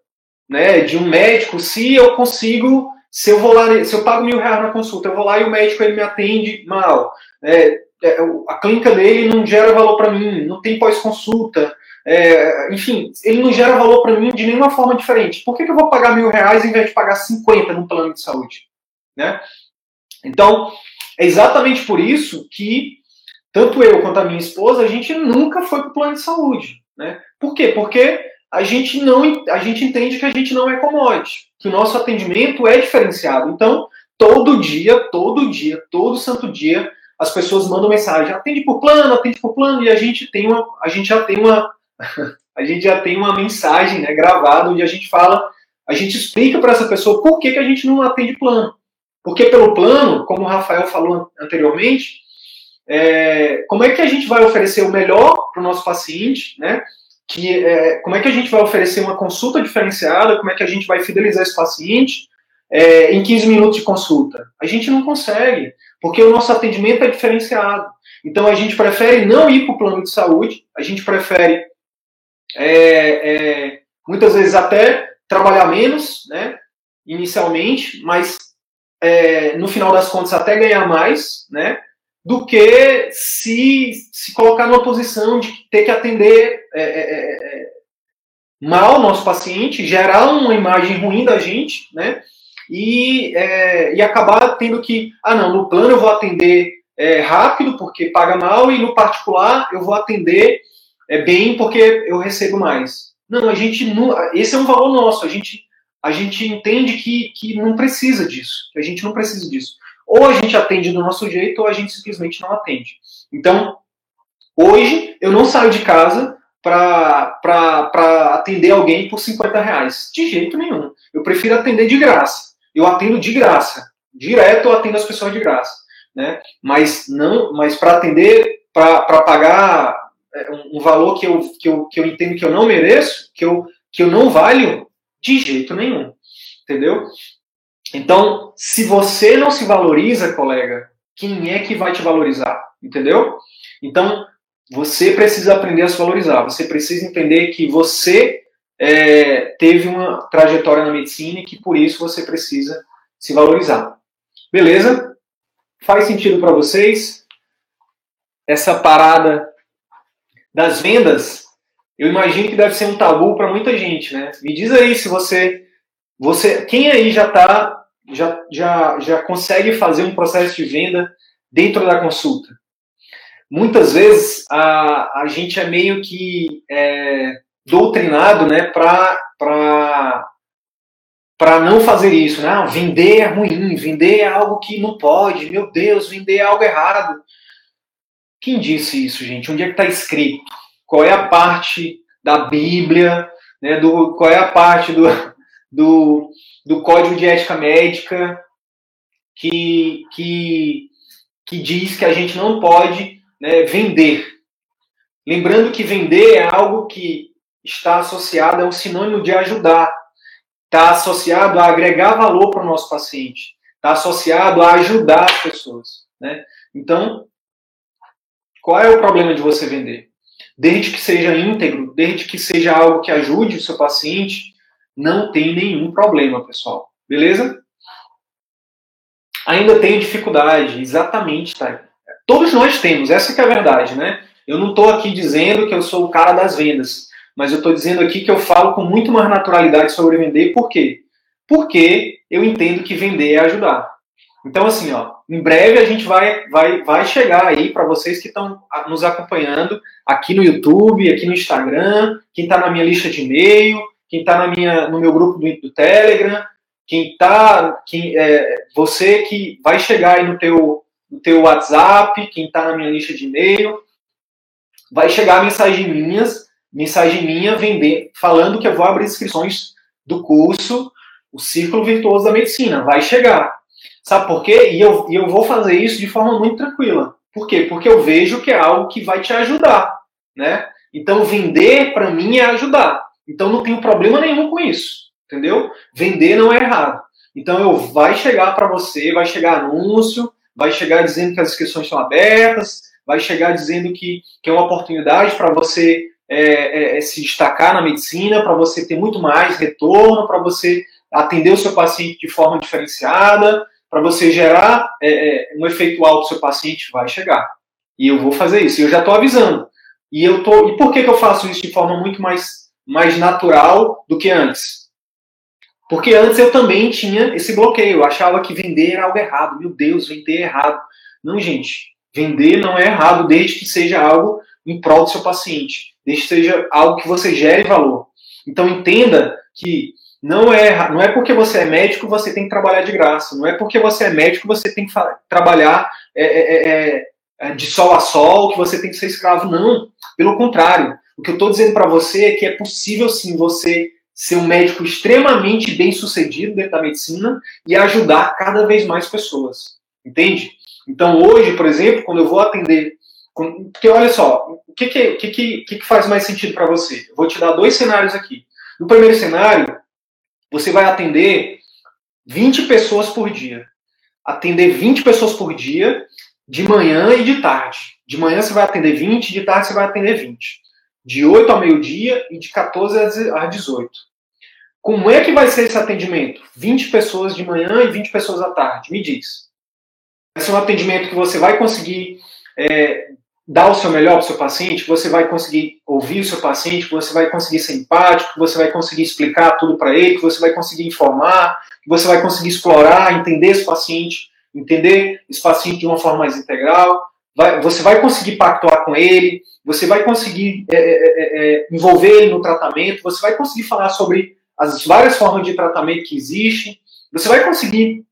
né, de um médico se eu consigo, se eu vou lá, se eu pago mil reais na consulta, eu vou lá e o médico ele me atende mal. É, é, a clínica dele não gera valor para mim, não tem pós-consulta, é, enfim, ele não gera valor para mim de nenhuma forma diferente. Por que, que, eu vou pagar mil reais em vez de pagar 50 no plano de saúde? Né? Então, é exatamente por isso que tanto eu quanto a minha esposa, a gente nunca foi para o plano de saúde. Né? Por quê? Porque a gente não a gente entende que a gente não é commodity, que o nosso atendimento é diferenciado. Então, todo dia, todo dia, todo santo dia, as pessoas mandam mensagem, atende por plano, atende por plano, e a gente tem uma, a gente já tem uma, a gente já tem uma mensagem né, gravada onde a gente fala, a gente explica para essa pessoa por que, que a gente não atende plano. Porque pelo plano, como o Rafael falou anteriormente, é, como é que a gente vai oferecer o melhor para o nosso paciente, né? Que, é, como é que a gente vai oferecer uma consulta diferenciada, como é que a gente vai fidelizar esse paciente é, em 15 minutos de consulta? A gente não consegue porque o nosso atendimento é diferenciado. Então a gente prefere não ir para o plano de saúde, a gente prefere é, é, muitas vezes até trabalhar menos, né? inicialmente, mas é, no final das contas até ganhar mais, né? Do que se, se colocar numa posição de ter que atender é, é, é, é mal o nosso paciente, gerar uma imagem ruim da gente, né? E, é, e acabar tendo que, ah não, no plano eu vou atender rápido porque paga mal e no particular eu vou atender bem porque eu recebo mais. Não, a gente não, esse é um valor nosso, a gente a gente entende que, que não precisa disso, que a gente não precisa disso. Ou a gente atende do nosso jeito, ou a gente simplesmente não atende. Então, hoje, eu não saio de casa para atender alguém por 50 reais. De jeito nenhum. Eu prefiro atender de graça. Eu atendo de graça. Direto eu atendo as pessoas de graça. Né? Mas não, mas para atender, para pagar é, um, valor que eu, que, eu, que eu entendo que eu não mereço, que eu, que eu não valho, de jeito nenhum. Entendeu? Então, se você não se valoriza, colega, quem é que vai te valorizar? Entendeu? Então, você precisa aprender a se valorizar. Você precisa entender que você é, teve uma trajetória na medicina e que por isso você precisa se valorizar. Beleza? Faz sentido para vocês? Essa parada das vendas eu imagino que deve ser um tabu para muita gente, né? Me diz aí se você, você, quem aí já tá, já, já, já consegue fazer um processo de venda dentro da consulta? Muitas vezes a, a gente é meio que é, doutrinado, né, para não fazer isso, né? Ah, vender é ruim, vender é algo que não pode, meu Deus, vender é algo errado. Quem disse isso, gente? Onde é que está escrito? qual é a parte da Bíblia, né, do, qual é a parte do, do, do Código de Ética Médica que, que, que diz que a gente não pode né, vender. Lembrando que vender é algo que está associado, é um sinônimo de ajudar, está associado a agregar valor para o nosso paciente, está associado a ajudar as pessoas. Né? Então, qual é o problema de você vender? desde que seja íntegro, desde que seja algo que ajude o seu paciente, não tem nenhum problema, pessoal. Beleza? Ainda tenho dificuldade, exatamente, tá? Todos nós temos, essa que é a verdade, né? Eu não estou aqui dizendo que eu sou o cara das vendas, mas eu estou dizendo aqui que eu falo com muito mais naturalidade sobre vender, por quê? Porque eu entendo que vender é ajudar. Então, assim, ó, em breve a gente vai, vai, vai chegar aí para vocês que estão nos acompanhando aqui no YouTube, aqui no Instagram, quem está na minha lista de e-mail, quem está no meu grupo do, do Telegram, quem está, quem, é, você que vai chegar aí no teu, no teu WhatsApp, quem está na minha lista de e-mail, vai chegar mensagem minhas, mensagem minha vender, falando que eu vou abrir inscrições do curso o Círculo Virtuoso da Medicina. Vai chegar. Sabe por quê? E eu, e eu vou fazer isso de forma muito tranquila. Por quê? Porque eu vejo que é algo que vai te ajudar, né? Então vender para mim é ajudar. Então não tenho problema nenhum com isso, entendeu? Vender não é errado. Então eu vai chegar para você, vai chegar anúncio, vai chegar dizendo que as inscrições estão abertas, vai chegar dizendo que, que é uma oportunidade para você é, é, é, se destacar na medicina, para você ter muito mais retorno, para você atender o seu paciente de forma diferenciada, para você gerar é, é, um efeito alto seu paciente, vai chegar. E eu vou fazer isso. Eu já estou avisando. E eu tô. E por que, que eu faço isso de forma muito mais, mais natural do que antes? Porque antes eu também tinha esse bloqueio. Eu achava que vender era algo errado. Meu Deus, vender é errado. Não, gente. Vender não é errado desde que seja algo em prol do seu paciente. Desde que seja algo que você gere valor. Então entenda que não é, não é porque você é médico você tem que trabalhar de graça. Não é porque você é médico você tem que trabalhar é é, é, é, de sol a sol, que você tem que ser escravo. Não. Pelo contrário. O que eu estou dizendo para você é que é possível sim você ser um médico extremamente bem sucedido dentro da medicina e ajudar cada vez mais pessoas. Entende? Então hoje, por exemplo, quando eu vou atender. Porque olha só, o que, que, que, que faz mais sentido para você? Eu vou te dar dois cenários aqui. No primeiro cenário, você vai atender 20 pessoas por dia. Atender 20 pessoas por dia, de manhã e de tarde. De manhã você vai atender 20, de tarde você vai atender 20. De 8 ao meio-dia e de 14 às 18. Como é que vai ser esse atendimento? 20 pessoas de manhã e 20 pessoas à tarde. Me diz. Vai ser um atendimento que você vai conseguir é, dar o seu melhor para o seu paciente, você vai conseguir ouvir o seu paciente, você vai conseguir ser empático, você vai conseguir explicar tudo para ele, você vai conseguir informar, você vai conseguir explorar, entender esse paciente, entender esse paciente de uma forma mais integral, vai, você vai conseguir pactuar com ele, você vai conseguir é, é, é, é envolver ele no tratamento, você vai conseguir falar sobre as várias formas de tratamento que existem, você vai conseguir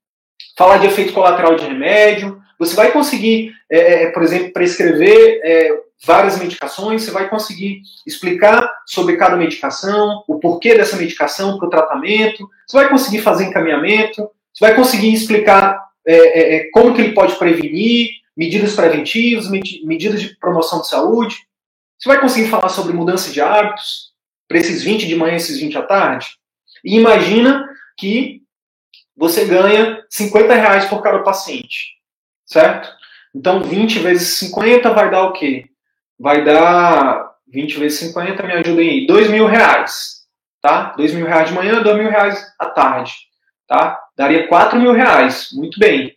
falar de efeito colateral de remédio, você vai conseguir, é, é, por exemplo, prescrever é, várias medicações, você vai conseguir explicar sobre cada medicação, o porquê dessa medicação para o tratamento, você vai conseguir fazer encaminhamento, você vai conseguir explicar é, é, é como que ele pode prevenir, medidas preventivas, med medidas de promoção de saúde, você vai conseguir falar sobre mudança de hábitos para esses 20 de manhã e esses 20 à tarde. E imagina que você ganha 50 reais por cada paciente certo? Então, 20 vezes 50 vai dar o quê? Vai dar 20 vezes 50, me ajudem aí, 2 mil reais, tá? 2 mil reais de manhã, 2 mil reais à tarde, tá? Daria 4 mil reais, muito bem.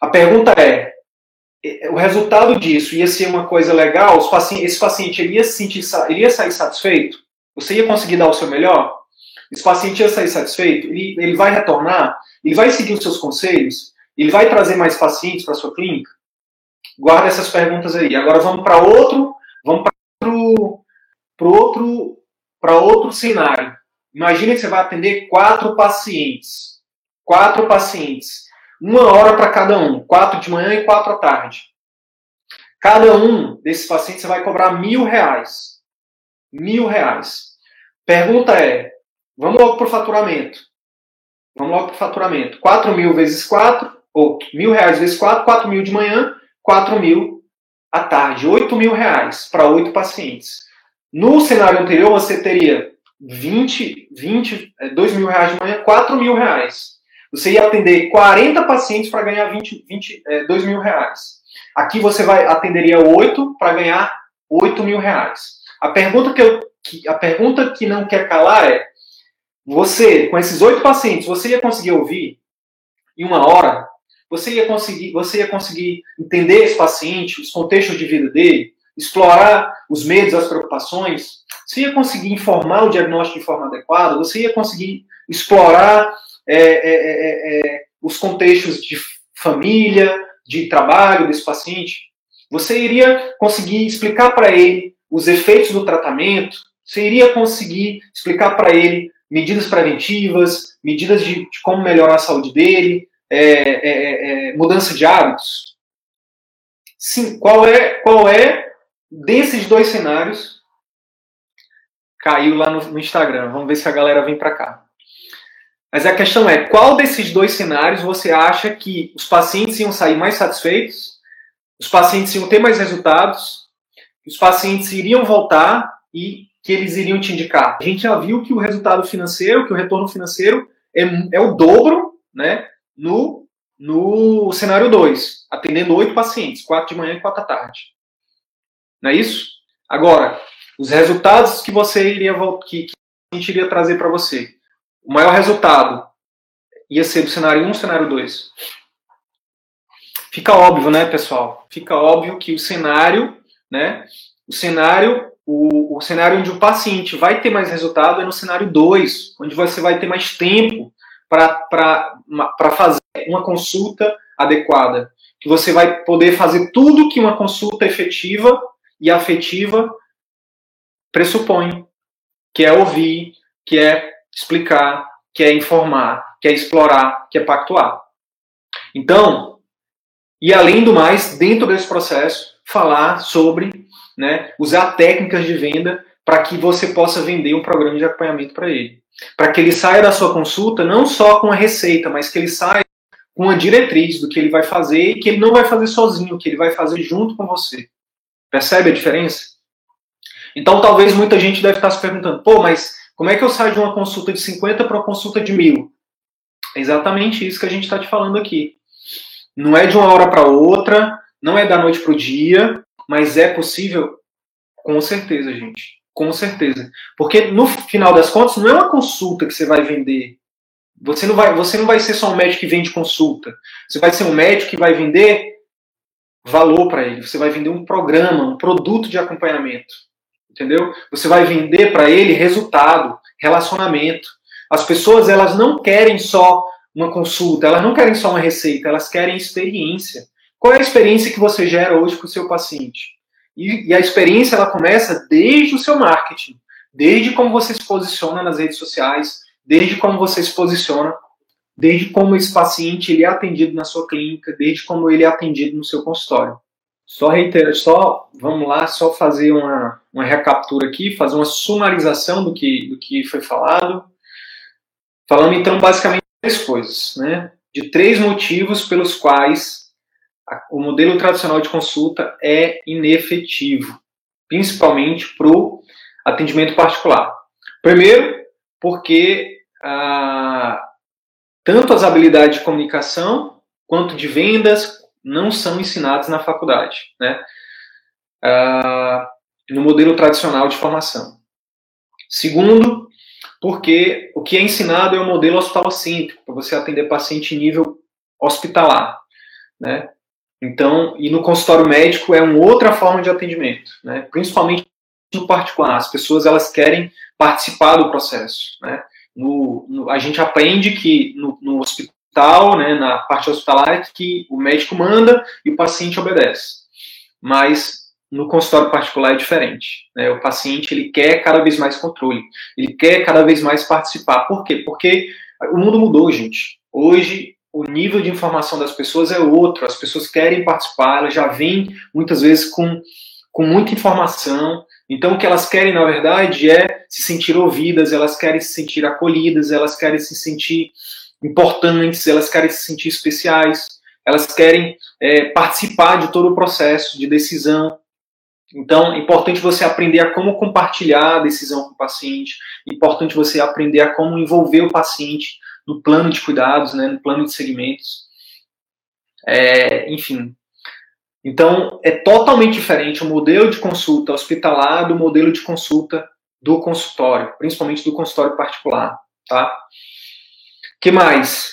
A pergunta é, o resultado disso ia ser uma coisa legal? esse paciente ele ia, sentir, ele ia sair satisfeito? Você ia conseguir dar o seu melhor? Esse paciente ia sair satisfeito? Ele, ele vai retornar? Ele vai seguir os seus conselhos? Ele vai trazer mais pacientes para sua clínica? Guarda essas perguntas aí. Agora vamos para outro, vamos para outro, para outro cenário. Imagina que você vai atender quatro pacientes, quatro pacientes, uma hora para cada um, quatro de manhã e quatro à tarde. Cada um desses pacientes vai cobrar mil reais. Mil reais. Pergunta é, vamos logo para o faturamento. Vamos logo para o faturamento. 4 mil vezes 4, ou mil reais vezes quatro, quatro mil de manhã, quatro mil à tarde, oito mil reais para oito pacientes. No cenário anterior, você teria 20, 20, 2 mil reais de manhã, 4 mil reais. Você ia atender 40 pacientes para ganhar 20, 20, é, 2 mil reais. Aqui você vai atenderia 8 para ganhar 8 mil reais. A pergunta que, eu, que, a pergunta que não quer calar é: você, com esses 8 pacientes, você ia conseguir ouvir em uma hora você ia conseguir, você ia conseguir entender esse paciente, os contextos de vida dele, explorar os medos, as preocupações, você ia conseguir informar o diagnóstico de forma adequada, você ia conseguir explorar é, é, é, é, os contextos de família, de trabalho desse paciente, você iria conseguir explicar para ele os efeitos do tratamento, você iria conseguir explicar para ele medidas preventivas, medidas de, de como melhorar a saúde dele, é, é, é, é, mudança de hábitos? Sim, qual é, qual é desses dois cenários? Caiu lá no, no Instagram. Vamos ver se a galera vem para cá. Mas a questão é, qual desses dois cenários você acha que os pacientes iam sair mais satisfeitos, os pacientes iam ter mais resultados, os pacientes iriam voltar e que eles iriam te indicar? A gente já viu que o resultado financeiro, que o retorno financeiro é, é o dobro, né, no, no cenário 2, atendendo oito pacientes, quatro de manhã e quatro à tarde. Não é isso? Agora, os resultados que você iria que, que a gente iria trazer para você. O maior resultado ia ser do cenário 1 um, cenário 2. Fica óbvio, né, pessoal? Fica óbvio que o cenário, né? O cenário, o, o cenário onde o paciente vai ter mais resultado é no cenário 2, onde você vai ter mais tempo para fazer uma consulta adequada. Que você vai poder fazer tudo que uma consulta efetiva e afetiva pressupõe, que é ouvir, que é explicar, que é informar, que é explorar, que é pactuar. Então, e além do mais, dentro desse processo, falar sobre, né, usar técnicas de venda para que você possa vender um programa de acompanhamento para ele para que ele saia da sua consulta não só com a receita, mas que ele saia com a diretriz do que ele vai fazer e que ele não vai fazer sozinho, que ele vai fazer junto com você. Percebe a diferença? Então, talvez muita gente deve estar se perguntando: pô, mas como é que eu saio de uma consulta de 50 para uma consulta de mil? É exatamente isso que a gente está te falando aqui. Não é de uma hora para outra, não é da noite para o dia, mas é possível, com certeza, gente. Com certeza. Porque no final das contas, não é uma consulta que você vai vender. Você não vai, você não vai ser só um médico que vende consulta. Você vai ser um médico que vai vender valor para ele. Você vai vender um programa, um produto de acompanhamento. Entendeu? Você vai vender para ele resultado, relacionamento. As pessoas, elas não querem só uma consulta, elas não querem só uma receita, elas querem experiência. Qual é a experiência que você gera hoje com o seu paciente? E, e, a experiência ela começa desde o seu marketing, desde como você se posiciona nas redes sociais, desde como você se posiciona, desde como esse paciente ele é atendido na sua clínica, desde como ele é atendido no seu consultório. Só reiterar, só vamos lá, só fazer uma, uma recaptura aqui, fazer uma sumarização do que, do que foi falado. Falando então basicamente três coisas, né? De três motivos pelos quais o modelo tradicional de consulta é inefetivo, principalmente para o atendimento particular. Primeiro, porque ah, tanto as habilidades de comunicação quanto de vendas não são ensinadas na faculdade, né? Ah, no modelo tradicional de formação. Segundo, porque o que é ensinado é o modelo hospitalocêntrico, para você atender paciente em nível hospitalar, né? Então, e no consultório médico é uma outra forma de atendimento, né? Principalmente no particular, as pessoas elas querem participar do processo, né? No, no, a gente aprende que no, no hospital, né, na parte hospitalar, é que o médico manda e o paciente obedece. Mas no consultório particular é diferente. Né? O paciente ele quer cada vez mais controle, ele quer cada vez mais participar. Por quê? Porque o mundo mudou, gente. Hoje o nível de informação das pessoas é outro, as pessoas querem participar, elas já vêm muitas vezes com, com muita informação. Então, o que elas querem, na verdade, é se sentir ouvidas, elas querem se sentir acolhidas, elas querem se sentir importantes, elas querem se sentir especiais, elas querem é, participar de todo o processo de decisão. Então, é importante você aprender a como compartilhar a decisão com o paciente, é importante você aprender a como envolver o paciente no plano de cuidados, né, no plano de segmentos. É, enfim. Então, é totalmente diferente o modelo de consulta hospitalar do modelo de consulta do consultório, principalmente do consultório particular. Tá? Que mais?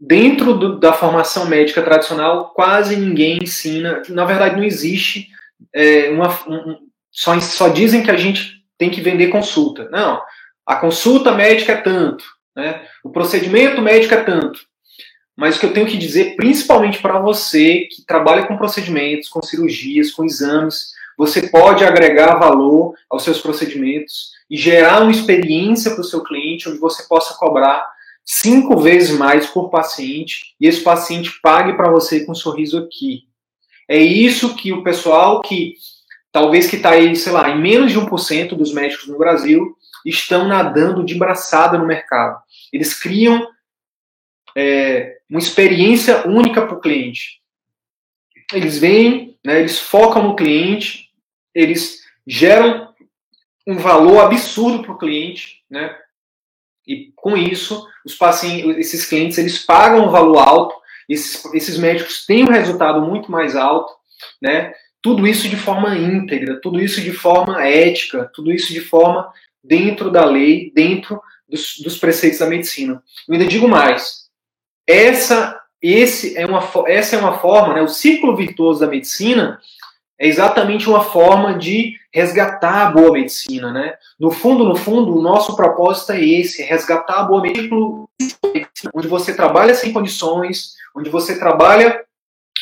Dentro do, da formação médica tradicional, quase ninguém ensina, na verdade não existe, é, uma, um, só, só dizem que a gente tem que vender consulta. Não, a consulta médica é tanto, né? O procedimento médico é tanto. Mas o que eu tenho que dizer, principalmente para você que trabalha com procedimentos, com cirurgias, com exames, você pode agregar valor aos seus procedimentos e gerar uma experiência para o seu cliente onde você possa cobrar cinco vezes mais por paciente e esse paciente pague para você com um sorriso aqui. É isso que o pessoal que talvez que está aí, sei lá, em menos de 1% dos médicos no Brasil estão nadando de braçada no mercado. Eles criam é, uma experiência única para o cliente. Eles vêm, né, eles focam no cliente, eles geram um valor absurdo para o cliente, né? E com isso, os pacientes, esses clientes, eles pagam um valor alto, esses, esses médicos têm um resultado muito mais alto, né? Tudo isso de forma íntegra, tudo isso de forma ética, tudo isso de forma dentro da lei, dentro dos, dos preceitos da medicina. Eu ainda digo mais. Essa, esse é uma, essa é uma forma, né, o ciclo virtuoso da medicina é exatamente uma forma de resgatar a boa medicina, né? No fundo, no fundo, o nosso propósito é esse, resgatar a boa medicina, onde você trabalha sem condições, onde você trabalha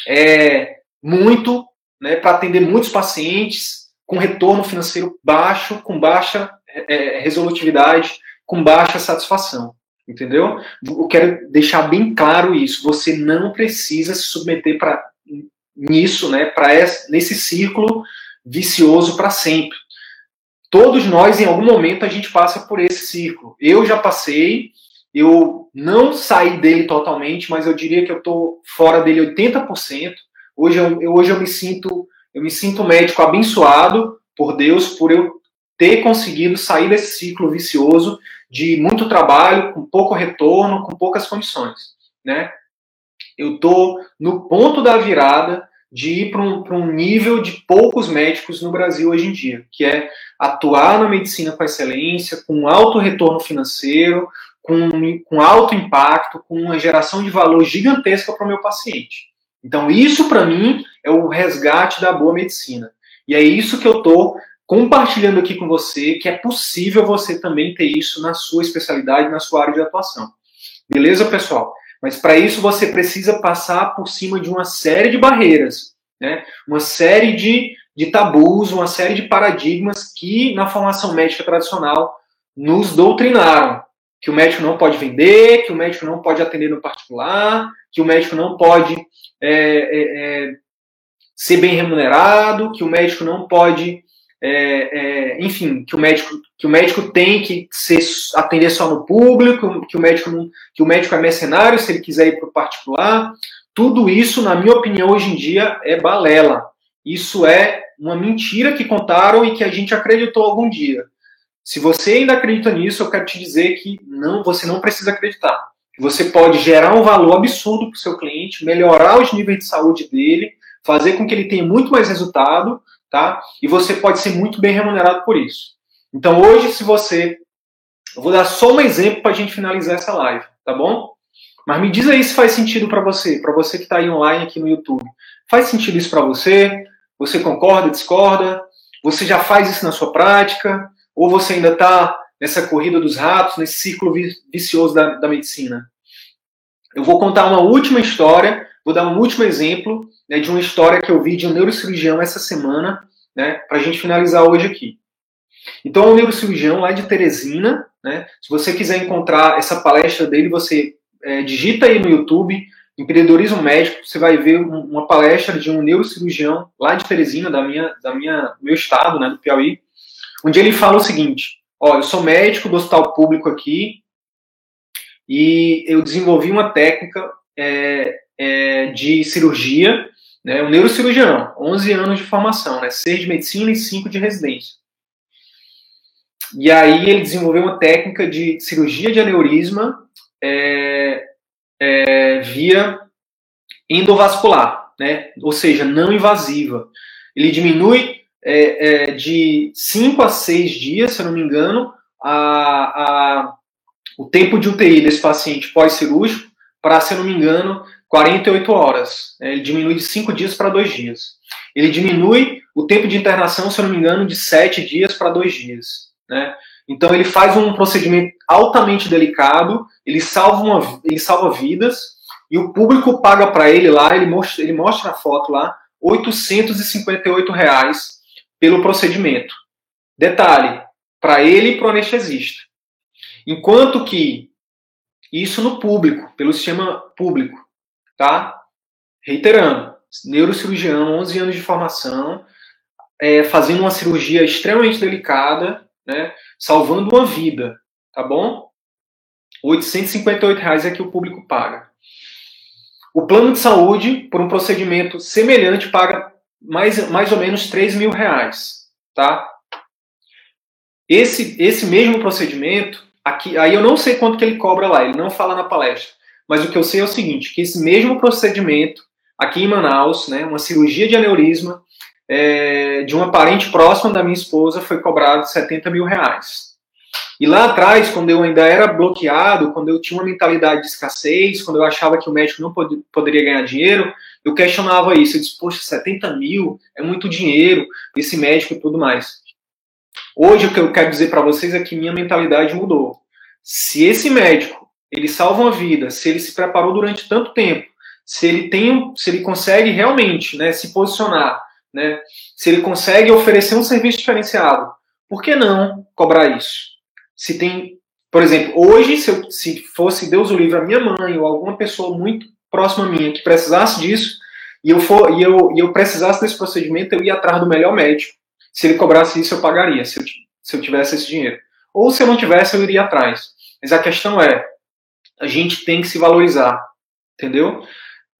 é, muito, né, para atender muitos pacientes, com retorno financeiro baixo, com baixa é, resolutividade, com baixa satisfação. Entendeu? Eu quero deixar bem claro isso. Você não precisa se submeter para nisso, né, para nesse círculo vicioso para sempre. Todos nós, em algum momento, a gente passa por esse círculo. Eu já passei, eu não saí dele totalmente, mas eu diria que eu estou fora dele 80%. Hoje eu, hoje eu me sinto eu me sinto médico abençoado por Deus por eu ter conseguido sair desse ciclo vicioso de muito trabalho, com pouco retorno, com poucas condições, né? Eu tô no ponto da virada de ir para um, um nível de poucos médicos no Brasil hoje em dia, que é atuar na medicina com excelência, com alto retorno financeiro, com, com alto impacto, com uma geração de valor gigantesca para o meu paciente. Então, isso para mim é o resgate da boa medicina. E é isso que eu estou compartilhando aqui com você, que é possível você também ter isso na sua especialidade, na sua área de atuação. Beleza, pessoal? Mas para isso você precisa passar por cima de uma série de barreiras, né? uma série de, de tabus, uma série de paradigmas que na formação médica tradicional nos doutrinaram. Que o médico não pode vender, que o médico não pode atender no particular, que o médico não pode é, é, é, ser bem remunerado, que o médico não pode é, é, enfim, que o médico que o médico tem que ser, atender só no público, que o médico que o médico é mercenário se ele quiser ir para o particular. Tudo isso, na minha opinião, hoje em dia é balela. Isso é uma mentira que contaram e que a gente acreditou algum dia. Se você ainda acredita nisso, eu quero te dizer que não, você não precisa acreditar. Você pode gerar um valor absurdo para o seu cliente, melhorar os níveis de saúde dele, fazer com que ele tenha muito mais resultado, tá? E você pode ser muito bem remunerado por isso. Então hoje, se você. Eu vou dar só um exemplo para a gente finalizar essa live, tá bom? Mas me diz aí se faz sentido para você, para você que está aí online aqui no YouTube. Faz sentido isso para você? Você concorda, discorda? Você já faz isso na sua prática? Ou você ainda está nessa corrida dos ratos, nesse ciclo vicioso da, da medicina? Eu vou contar uma última história, vou dar um último exemplo né, de uma história que eu vi de um neurocirurgião essa semana, né, para a gente finalizar hoje aqui. Então, é um neurocirurgião lá de Teresina, né, se você quiser encontrar essa palestra dele, você é, digita aí no YouTube, empreendedorismo médico, você vai ver uma palestra de um neurocirurgião lá de Teresina, da minha, da minha, meu estado, né, do Piauí, onde ele fala o seguinte: ó, eu sou médico do hospital público aqui e eu desenvolvi uma técnica é, é, de cirurgia né, um neurocirurgião, 11 anos de formação, né, 6 de medicina e 5 de residência. E aí ele desenvolveu uma técnica de cirurgia de aneurisma é, é, via endovascular, né, ou seja, não invasiva. Ele diminui é, é de 5 a 6 dias, se eu não me engano, a, a, o tempo de UTI desse paciente pós-cirúrgico para, se eu não me engano, 48 horas. Né? Ele diminui de 5 dias para 2 dias. Ele diminui o tempo de internação, se eu não me engano, de 7 dias para 2 dias. Né? Então ele faz um procedimento altamente delicado, ele salva, uma, ele salva vidas, e o público paga para ele lá, ele mostra, ele mostra a foto lá, 858 reais pelo procedimento. Detalhe, para ele e para o anestesista. Enquanto que isso no público, pelo sistema público, tá? Reiterando, neurocirurgião, 11 anos de formação, é, fazendo uma cirurgia extremamente delicada, né? Salvando uma vida, tá bom? 858 reais é que o público paga. O plano de saúde, por um procedimento semelhante, paga mais, mais ou menos 3 mil reais, tá? Esse, esse mesmo procedimento, aqui, aí eu não sei quanto que ele cobra lá, ele não fala na palestra, mas o que eu sei é o seguinte, que esse mesmo procedimento aqui em Manaus, né, uma cirurgia de aneurisma é, de uma parente próxima da minha esposa foi cobrado 70 mil reais. E lá atrás, quando eu ainda era bloqueado, quando eu tinha uma mentalidade de escassez, quando eu achava que o médico não pod poderia ganhar dinheiro, eu questionava isso. Eu disse, poxa, 70 mil é muito dinheiro, esse médico e tudo mais. Hoje, o que eu quero dizer para vocês é que minha mentalidade mudou. Se esse médico ele salva uma vida, se ele se preparou durante tanto tempo, se ele tem, se ele consegue realmente, né, se posicionar, né, se ele consegue oferecer um serviço diferenciado, por que não cobrar isso? Se tem, por exemplo, hoje, se, eu, se fosse Deus o livre a minha mãe ou alguma pessoa muito próxima a mim que precisasse disso e eu for e eu, e eu precisasse desse procedimento, eu ia atrás do melhor médico. Se ele cobrasse isso, eu pagaria, se eu, se eu tivesse esse dinheiro. Ou se eu não tivesse, eu iria atrás. Mas a questão é, a gente tem que se valorizar, entendeu?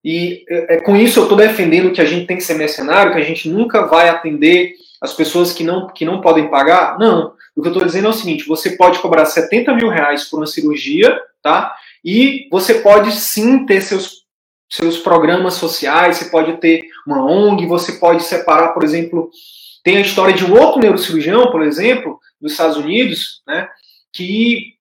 E é, é com isso eu estou defendendo que a gente tem que ser mercenário, que a gente nunca vai atender as pessoas que não, que não podem pagar. Não. O que eu estou dizendo é o seguinte: você pode cobrar 70 mil reais por uma cirurgia, tá? E você pode sim ter seus seus programas sociais, você pode ter uma ONG, você pode separar, por exemplo, tem a história de um outro neurocirurgião, por exemplo, dos Estados Unidos, né, que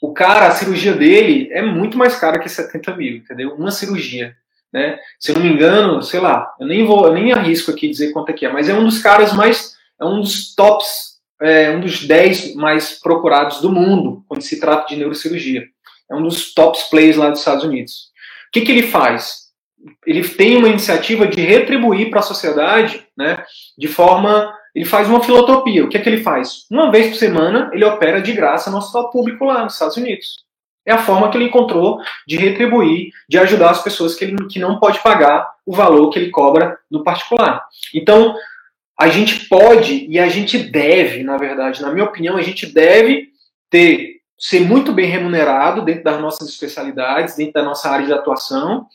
o cara, a cirurgia dele é muito mais cara que 70 mil, entendeu? Uma cirurgia. Né? Se eu não me engano, sei lá, eu nem vou, eu nem arrisco aqui dizer quanto é que é, mas é um dos caras mais, é um dos tops, é um dos 10 mais procurados do mundo quando se trata de neurocirurgia. É um dos tops plays lá dos Estados Unidos. O que, que ele faz? Ele tem uma iniciativa de retribuir para a sociedade, né, de forma ele faz uma filantropia. O que é que ele faz? Uma vez por semana, ele opera de graça no hospital público lá nos Estados Unidos. É a forma que ele encontrou de retribuir, de ajudar as pessoas que ele que não pode pagar o valor que ele cobra no particular. Então, a gente pode e a gente deve, na verdade, na minha opinião, a gente deve ter ser muito bem remunerado dentro das nossas especialidades, dentro da nossa área de atuação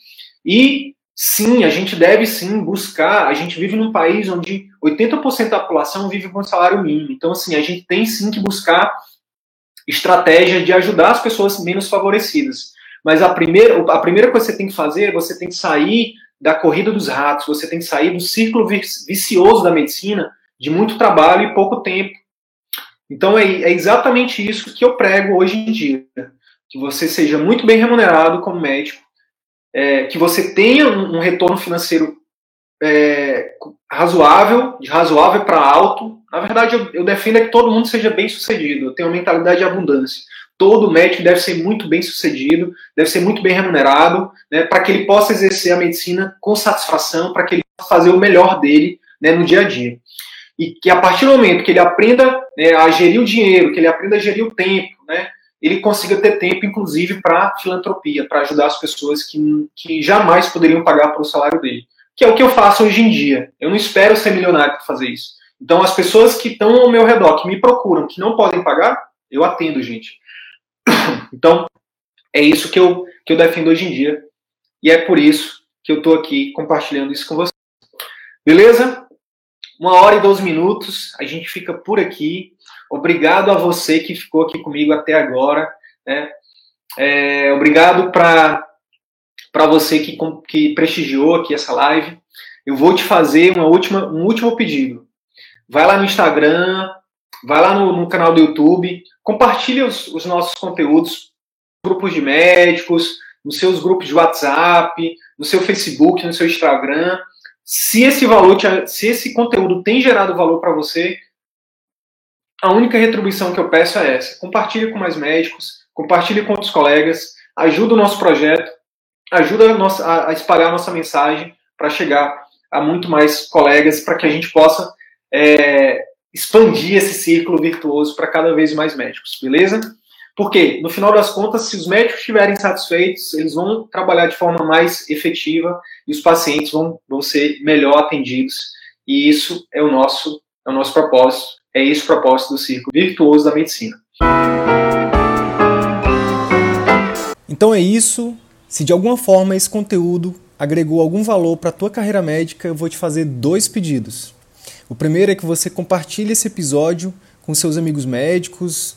e Sim, a gente deve sim buscar. A gente vive num país onde 80% da população vive com salário mínimo. Então, assim, a gente tem sim que buscar estratégias de ajudar as pessoas menos favorecidas. Mas a primeira, a primeira coisa que você tem que fazer é você tem que sair da corrida dos ratos, você tem que sair do círculo vicioso da medicina de muito trabalho e pouco tempo. Então é, é exatamente isso que eu prego hoje em dia. Que você seja muito bem remunerado como médico, é, que você tenha um, um retorno financeiro é, razoável, de razoável para alto. Na verdade, eu, eu defendo é que todo mundo seja bem sucedido. Eu tenho uma mentalidade de abundância. Todo médico deve ser muito bem sucedido, deve ser muito bem remunerado, né, para que ele possa exercer a medicina com satisfação, para que ele possa fazer o melhor dele né, no dia a dia. E que a partir do momento que ele aprenda né, a gerir o dinheiro, que ele aprenda a gerir o tempo, né, ele consiga ter tempo, inclusive, para filantropia, para ajudar as pessoas que, que jamais poderiam pagar pelo salário dele. Que é o que eu faço hoje em dia. Eu não espero ser milionário para fazer isso. Então, as pessoas que estão ao meu redor, que me procuram, que não podem pagar, eu atendo, gente. Então, é isso que eu, que eu defendo hoje em dia. E é por isso que eu estou aqui compartilhando isso com vocês. Beleza? Uma hora e doze minutos. A gente fica por aqui. Obrigado a você que ficou aqui comigo até agora. Né? É, obrigado para você que, que prestigiou aqui essa live. Eu vou te fazer uma última, um último pedido. Vai lá no Instagram, vai lá no, no canal do YouTube, compartilhe os, os nossos conteúdos, grupos de médicos, nos seus grupos de WhatsApp, no seu Facebook, no seu Instagram. Se esse valor, se esse conteúdo tem gerado valor para você, a única retribuição que eu peço é essa: compartilhe com mais médicos, compartilhe com outros colegas, ajuda o nosso projeto, ajuda a, nossa, a espalhar a nossa mensagem para chegar a muito mais colegas, para que a gente possa é, expandir esse círculo virtuoso para cada vez mais médicos, beleza? Porque, no final das contas, se os médicos estiverem satisfeitos, eles vão trabalhar de forma mais efetiva e os pacientes vão, vão ser melhor atendidos. E isso é o nosso, é o nosso propósito é esse o propósito do círculo virtuoso da medicina. Então é isso. Se de alguma forma esse conteúdo agregou algum valor para a tua carreira médica, eu vou te fazer dois pedidos. O primeiro é que você compartilhe esse episódio com seus amigos médicos,